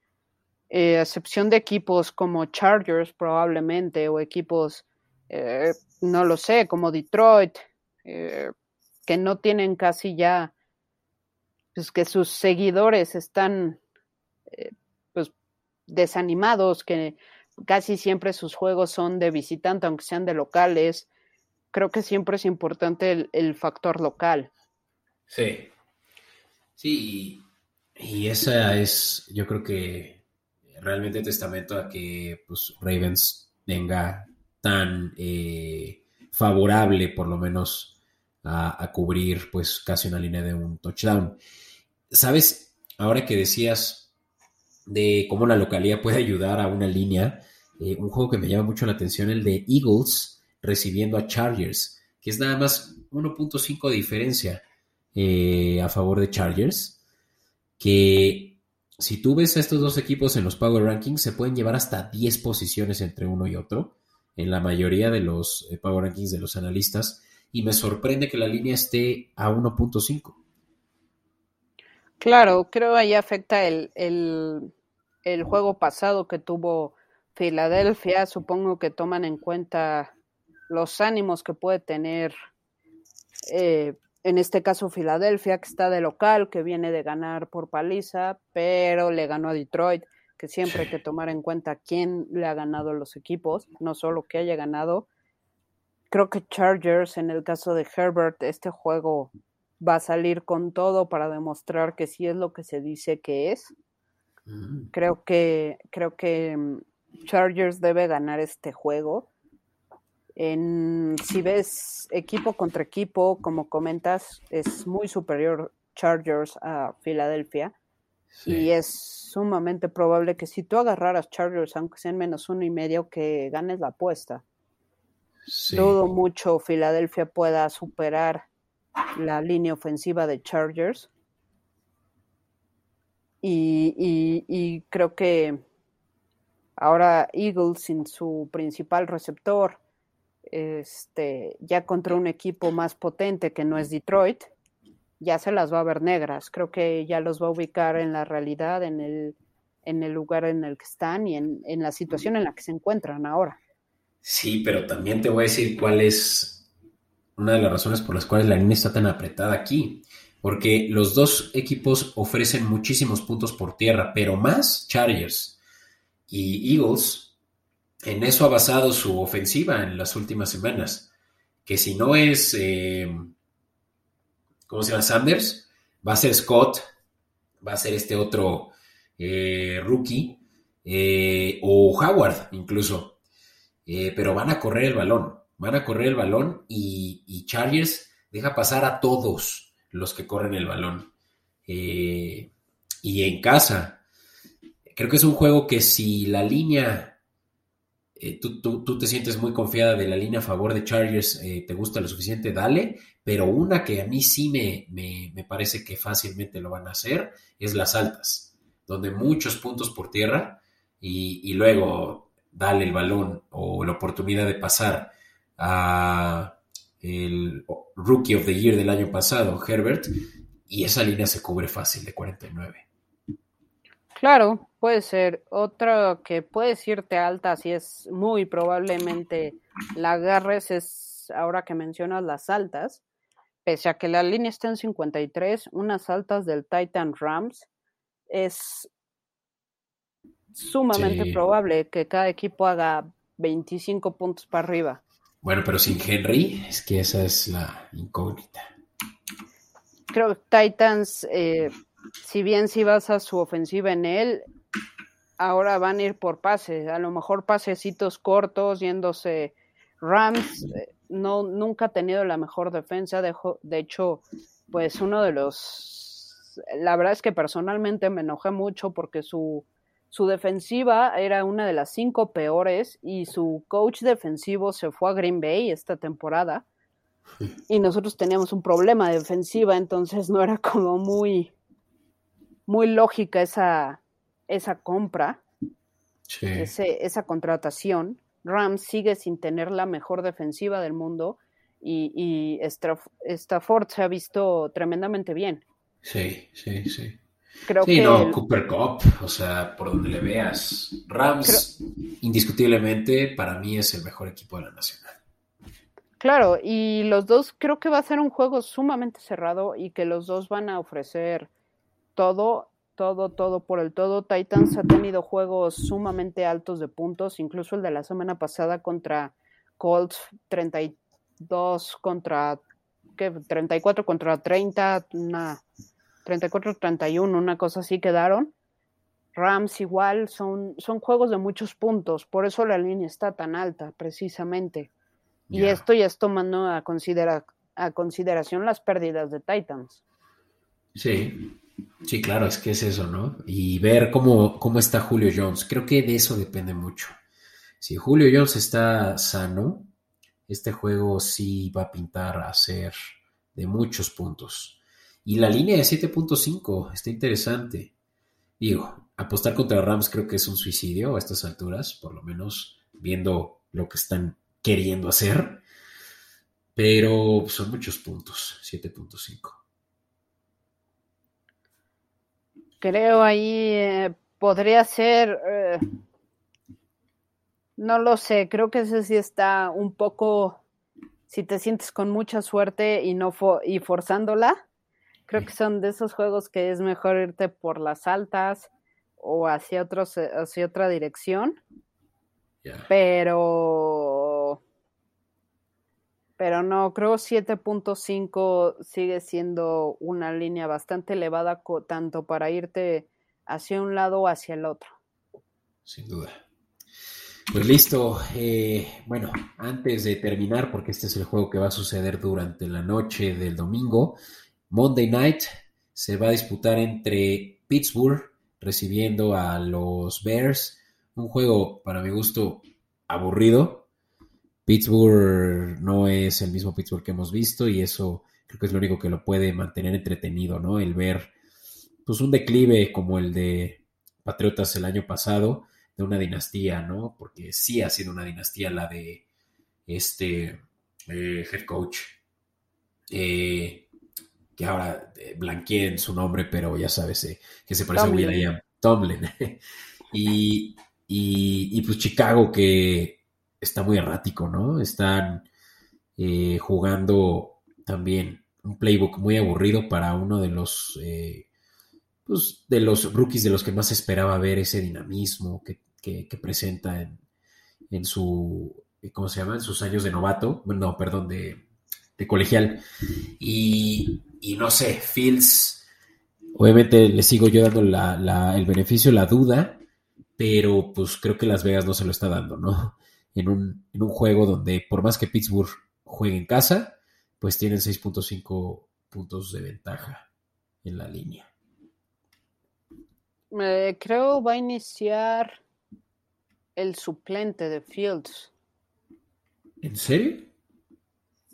Speaker 2: Eh, excepción de equipos como Chargers probablemente o equipos, eh, no lo sé, como Detroit, eh, que no tienen casi ya, pues que sus seguidores están pues desanimados, que casi siempre sus juegos son de visitante, aunque sean de locales creo que siempre es importante el, factor local.
Speaker 1: Sí, sí, y, esa es, yo creo que realmente testamento a que pues, Ravens venga tan eh, favorable, por lo menos, a, cubrir pues casi una línea de un touchdown. ¿Sabes? Ahora que decías de cómo la localidad puede ayudar a una línea, eh, un juego que me llama mucho la atención, el de Eagles recibiendo a Chargers, que es nada más 1.5 de diferencia eh, a favor de Chargers, que si tú ves a estos dos equipos en los Power Rankings, se pueden llevar hasta 10 posiciones entre uno y otro, en la mayoría de los eh, Power Rankings de los analistas, y me sorprende que la línea esté a 1.5.
Speaker 2: Claro, creo ahí afecta el, el, juego pasado que tuvo Filadelfia. Supongo que toman en cuenta los ánimos que puede tener, eh, en este caso Filadelfia, que está de local, que viene de ganar por paliza, pero le ganó a Detroit, que siempre hay que tomar en cuenta quién le ha ganado los equipos, no solo que haya ganado, creo que Chargers, en el caso de Herbert, este juego va a salir con todo para demostrar que sí es lo que se dice que es. Mm. Creo que, creo que mm, Chargers debe ganar este juego. En, si ves equipo contra equipo, como comentas, es muy superior Chargers a Filadelfia. Y es sumamente probable que si tú agarraras Chargers, aunque sean menos uno y medio, que ganes la apuesta. Dudo mucho Filadelfia pueda superar la línea ofensiva de Chargers. Y, creo que ahora Eagles sin su principal receptor, este, ya contra un equipo más potente que no es Detroit, ya se las va a ver negras. Creo que ya los va a ubicar en la realidad, en el, en el lugar en el que están y en la situación en la que se encuentran ahora.
Speaker 1: Sí, pero también te voy a decir cuál es una de las razones por las cuales la línea está tan apretada aquí. Porque los dos equipos ofrecen muchísimos puntos por tierra, pero más Chargers y Eagles. En eso ha basado su ofensiva en las últimas semanas. Que si no es, eh, ¿cómo se llama? Sanders, va a ser Scott, va a ser este otro eh, rookie, eh, o Howard incluso. Eh, pero van a correr el balón, van a correr el balón y, Chargers deja pasar a todos los que corren el balón. Eh, y en casa, creo que es un juego que si la línea, eh, tú, te sientes muy confiada de la línea a favor de Chargers, te gusta lo suficiente, dale, pero una que a mí sí me, me parece que fácilmente lo van a hacer es las altas, donde muchos puntos por tierra y luego dale el balón o la oportunidad de pasar a el Rookie of the Year del año pasado, Herbert, y esa línea se cubre fácil de 49.
Speaker 2: Claro, puede ser. Otra que puedes irte alta, si es muy probablemente la agarres, es ahora que mencionas las altas. Pese a que la línea está en 53, unas altas del Titan Rams es sumamente probable que cada equipo haga 25 puntos para arriba.
Speaker 1: Bueno, pero sin Henry, es que esa es la incógnita.
Speaker 2: Creo que Titans, eh, si bien si vas a su ofensiva en él, ahora van a ir por pases, a lo mejor pasecitos cortos, yéndose Rams, eh, no, nunca ha tenido la mejor defensa, de, de hecho, pues uno de los, la verdad es que personalmente me enojé mucho porque su su defensiva era una de las cinco peores y su coach defensivo se fue a Green Bay esta temporada y nosotros teníamos un problema de defensiva, entonces no era como muy, muy lógica esa, esa compra, esa contratación. Rams sigue sin tener la mejor defensiva del mundo y, y Stafford se ha visto tremendamente bien.
Speaker 1: Sí, sí, sí. Creo sí, no, Cooper Cup, o sea, por donde le veas. Rams, indiscutiblemente, para mí es el mejor equipo de la Nacional.
Speaker 2: Claro, y los dos creo que va a ser un juego sumamente cerrado y que los dos van a ofrecer todo, todo, todo por el todo. Titans ha tenido juegos sumamente altos de puntos, incluso el de la semana pasada contra Colts, 32 contra, ¿qué? 34 contra 30, una 34-31, una cosa así quedaron. Rams igual, son, son juegos de muchos puntos, por eso la línea está tan alta, precisamente. Y esto ya es tomando a a consideración las pérdidas de Titans.
Speaker 1: Sí, sí, claro, es que es eso, ¿no? Y ver cómo, cómo está Julio Jones. Creo que de eso depende mucho. Si Julio Jones está sano, este juego sí va a pintar a ser de muchos puntos. Y la línea de 7.5 está interesante. Digo, apostar contra Rams creo que es un suicidio a estas alturas, por lo menos viendo lo que están queriendo hacer. Pero son muchos puntos, 7.5.
Speaker 2: Creo ahí eh, podría ser, eh, no lo sé, creo que ese sí está un poco, si te sientes con mucha suerte y no y forzándola, creo que son de esos juegos que es mejor irte por las altas o hacia, otros, hacia otra dirección. Pero pero no, creo 7.5 sigue siendo una línea bastante elevada tanto para irte hacia un lado o hacia el otro.
Speaker 1: Sin duda. Pues listo. Eh, bueno, antes de terminar, porque este es el juego que va a suceder durante la noche del domingo, Monday Night se va a disputar entre Pittsburgh recibiendo a los Bears. Un juego, para mi gusto, aburrido, Pittsburgh no es el mismo Pittsburgh que hemos visto y eso creo que es lo único que lo puede mantener entretenido, ¿no? El ver pues un declive como el de Patriotas el año pasado de una dinastía, ¿no? Porque sí ha sido una dinastía la de este eh, head coach eh, que ahora eh, en su nombre, pero ya sabes eh, que se parece a William Tomlin. y, y, y pues Chicago que está muy errático, ¿no? Están eh, jugando también un playbook muy aburrido para uno de los, eh, pues, de los rookies de los que más esperaba ver ese dinamismo que, presenta en, su, ¿cómo se llama? En sus años de novato, no, perdón, de, colegial. Y, no sé, Fields, obviamente le sigo yo dando el beneficio, la duda, pero pues creo que Las Vegas no se lo está dando, ¿no? en un, en un juego donde por más que Pittsburgh juegue en casa, pues tienen 6.5 puntos de ventaja en la línea.
Speaker 2: Eh, creo va a iniciar el suplente de Fields.
Speaker 1: ¿En serio?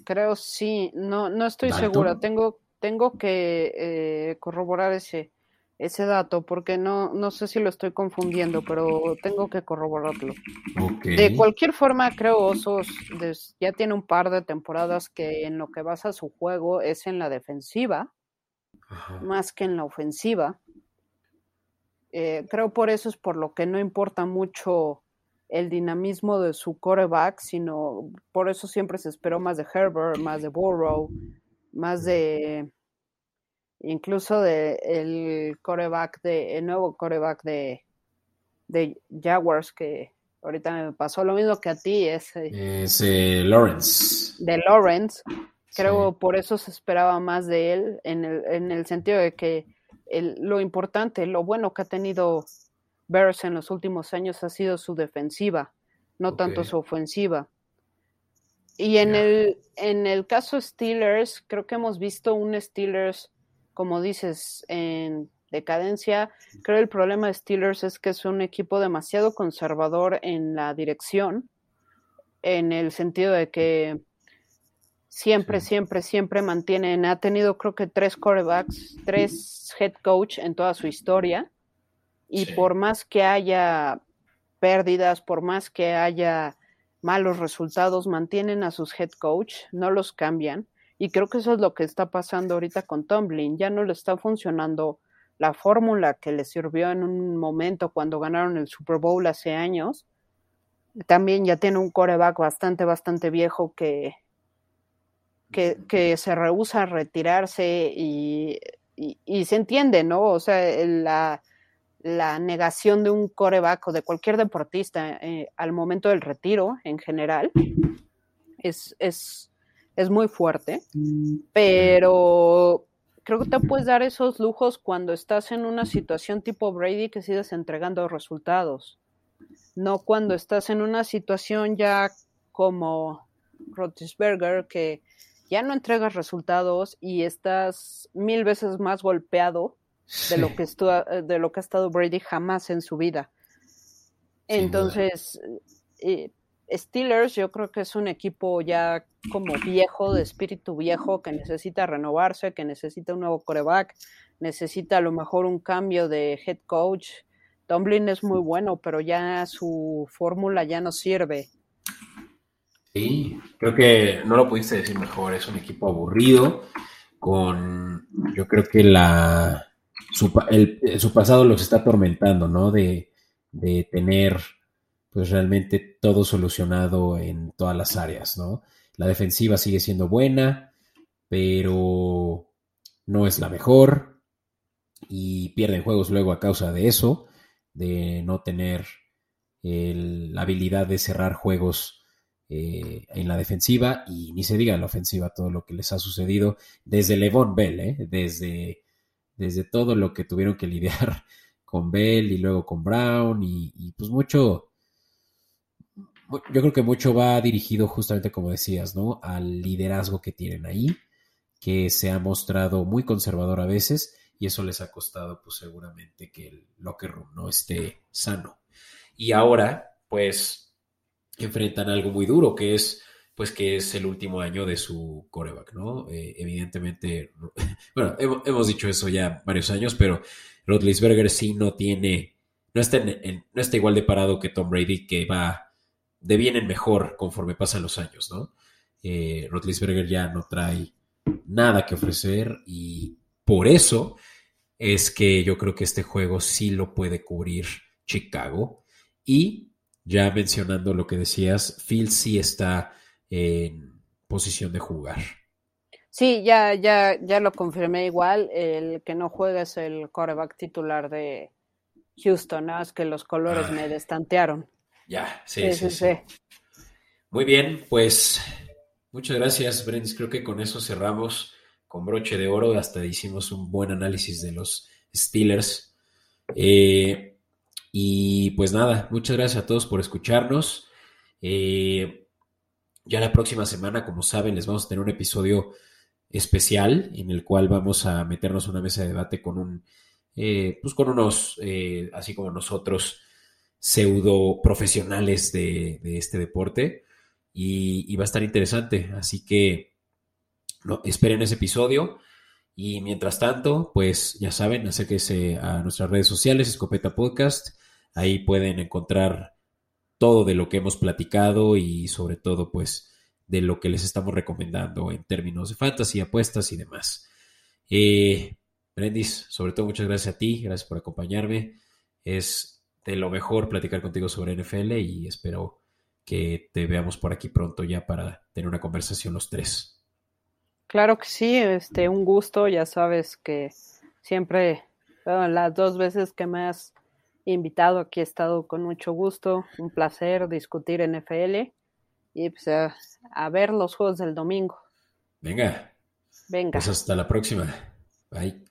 Speaker 2: Creo sí, no, no estoy segura. Tengo, tengo que eh, corroborar ese, ese dato porque no, no sé si lo estoy confundiendo, pero tengo que corroborarlo. De cualquier forma, creo Osos ya tiene un par de temporadas que en lo que basa su juego es en la defensiva, más que en la ofensiva. Eh, creo por eso es por lo que no importa mucho el dinamismo de su coreback, sino por eso siempre se esperó más de Herbert, más de Burrow, más de incluso de el coreback de el nuevo coreback de, de Jaguars que ahorita me pasó lo mismo que a ti
Speaker 1: ese es Lawrence.
Speaker 2: de Lawrence. Creo por eso se esperaba más de él en el, en el sentido de que lo importante lo bueno que ha tenido Bears en los últimos años ha sido su defensiva no tanto su ofensiva y en el en el caso Steelers creo que hemos visto un Steelers como dices, en decadencia. Creo el problema de Steelers es que es un equipo demasiado conservador en la dirección, en el sentido de que siempre, siempre, siempre mantienen, ha tenido creo que tres quarterbacks, tres head coach en toda su historia, y por más que haya pérdidas, por más que haya malos resultados, mantienen a sus head coach, no los cambian. Y creo que eso es lo que está pasando ahorita con Tomlin. Ya no le está funcionando la fórmula que le sirvió en un momento cuando ganaron el Super Bowl hace años. También ya tiene un coreback bastante, bastante viejo que, que, se rehúsa a retirarse y, se entiende, ¿no? O sea, la, la negación de un coreback o de cualquier deportista eh, al momento del retiro en general es, es es muy fuerte, pero creo que te puedes dar esos lujos cuando estás en una situación tipo Brady que sigues entregando resultados, no cuando estás en una situación ya como Rotisberger que ya no entregas resultados y estás mil veces más golpeado de, lo que de lo que ha estado Brady jamás en su vida. Entonces, eh, Steelers yo creo que es un equipo ya como viejo, de espíritu viejo, que necesita renovarse, que necesita un nuevo coreback, necesita a lo mejor un cambio de head coach. Tomlin es muy bueno, pero ya su fórmula ya no sirve.
Speaker 1: Sí, creo que no lo pudiste decir mejor, es un equipo aburrido, con, yo creo que la, su, su pasado los está atormentando, ¿no? De, de tener pues realmente todo solucionado en todas las áreas, ¿no? La defensiva sigue siendo buena, pero no es la mejor y pierden juegos luego a causa de eso, de no tener la habilidad de cerrar juegos eh, en la defensiva y ni se diga en la ofensiva todo lo que les ha sucedido desde Levon Bell, ¿eh? desde, desde todo lo que tuvieron que lidiar con Bell y luego con Brown y, pues mucho yo creo que mucho va dirigido justamente, como decías, ¿no? Al liderazgo que tienen ahí, que se ha mostrado muy conservador a veces y eso les ha costado, pues seguramente que el locker room no esté sano. Y ahora, pues, enfrentan algo muy duro, que es, pues, que es el último año de su coreback, ¿no? Eh, evidentemente, bueno, hemos, dicho eso ya varios años, pero Rodlisberger sí no tiene, no está, no está igual de parado que Tom Brady, que va devienen mejor conforme pasan los años, ¿no? Eh, Rotlisberger ya no trae nada que ofrecer y por eso es que yo creo que este juego sí lo puede cubrir Chicago. Y ya mencionando lo que decías, Phil sí está en posición de jugar.
Speaker 2: Sí, ya, ya, ya lo confirmé igual. El que no juega es el coreback titular de Houston, ¿no? es que los colores ah. me destantearon.
Speaker 1: Ya, sí sí, sí, Muy bien, pues muchas gracias, Brendis. Creo que con eso cerramos con broche de oro. Hasta hicimos un buen análisis de los Steelers. Eh, y pues nada, muchas gracias a todos por escucharnos. Eh, ya la próxima semana, como saben, les vamos a tener un episodio especial en el cual vamos a meternos una mesa de debate con un, eh, pues con unos, así como nosotros, pseudo profesionales de, este deporte y, va a estar interesante. Así que esperen ese episodio. Y mientras tanto, pues ya saben, acérquense a nuestras redes sociales, Escopeta Podcast. Ahí pueden encontrar todo de lo que hemos platicado y sobre todo, pues, de lo que les estamos recomendando en términos de fantasy, apuestas y demás. Eh, Brendis, sobre todo muchas gracias a ti, gracias por acompañarme. Es de lo mejor platicar contigo sobre NFL y espero que te veamos por aquí pronto ya para tener una conversación los tres.
Speaker 2: Claro que sí, este, un gusto, ya sabes que siempre, las dos veces que me has invitado aquí he estado con mucho gusto, un placer discutir NFL y pues a, a ver los juegos del domingo.
Speaker 1: Venga.
Speaker 2: Venga.
Speaker 1: Pues hasta la próxima. Bye.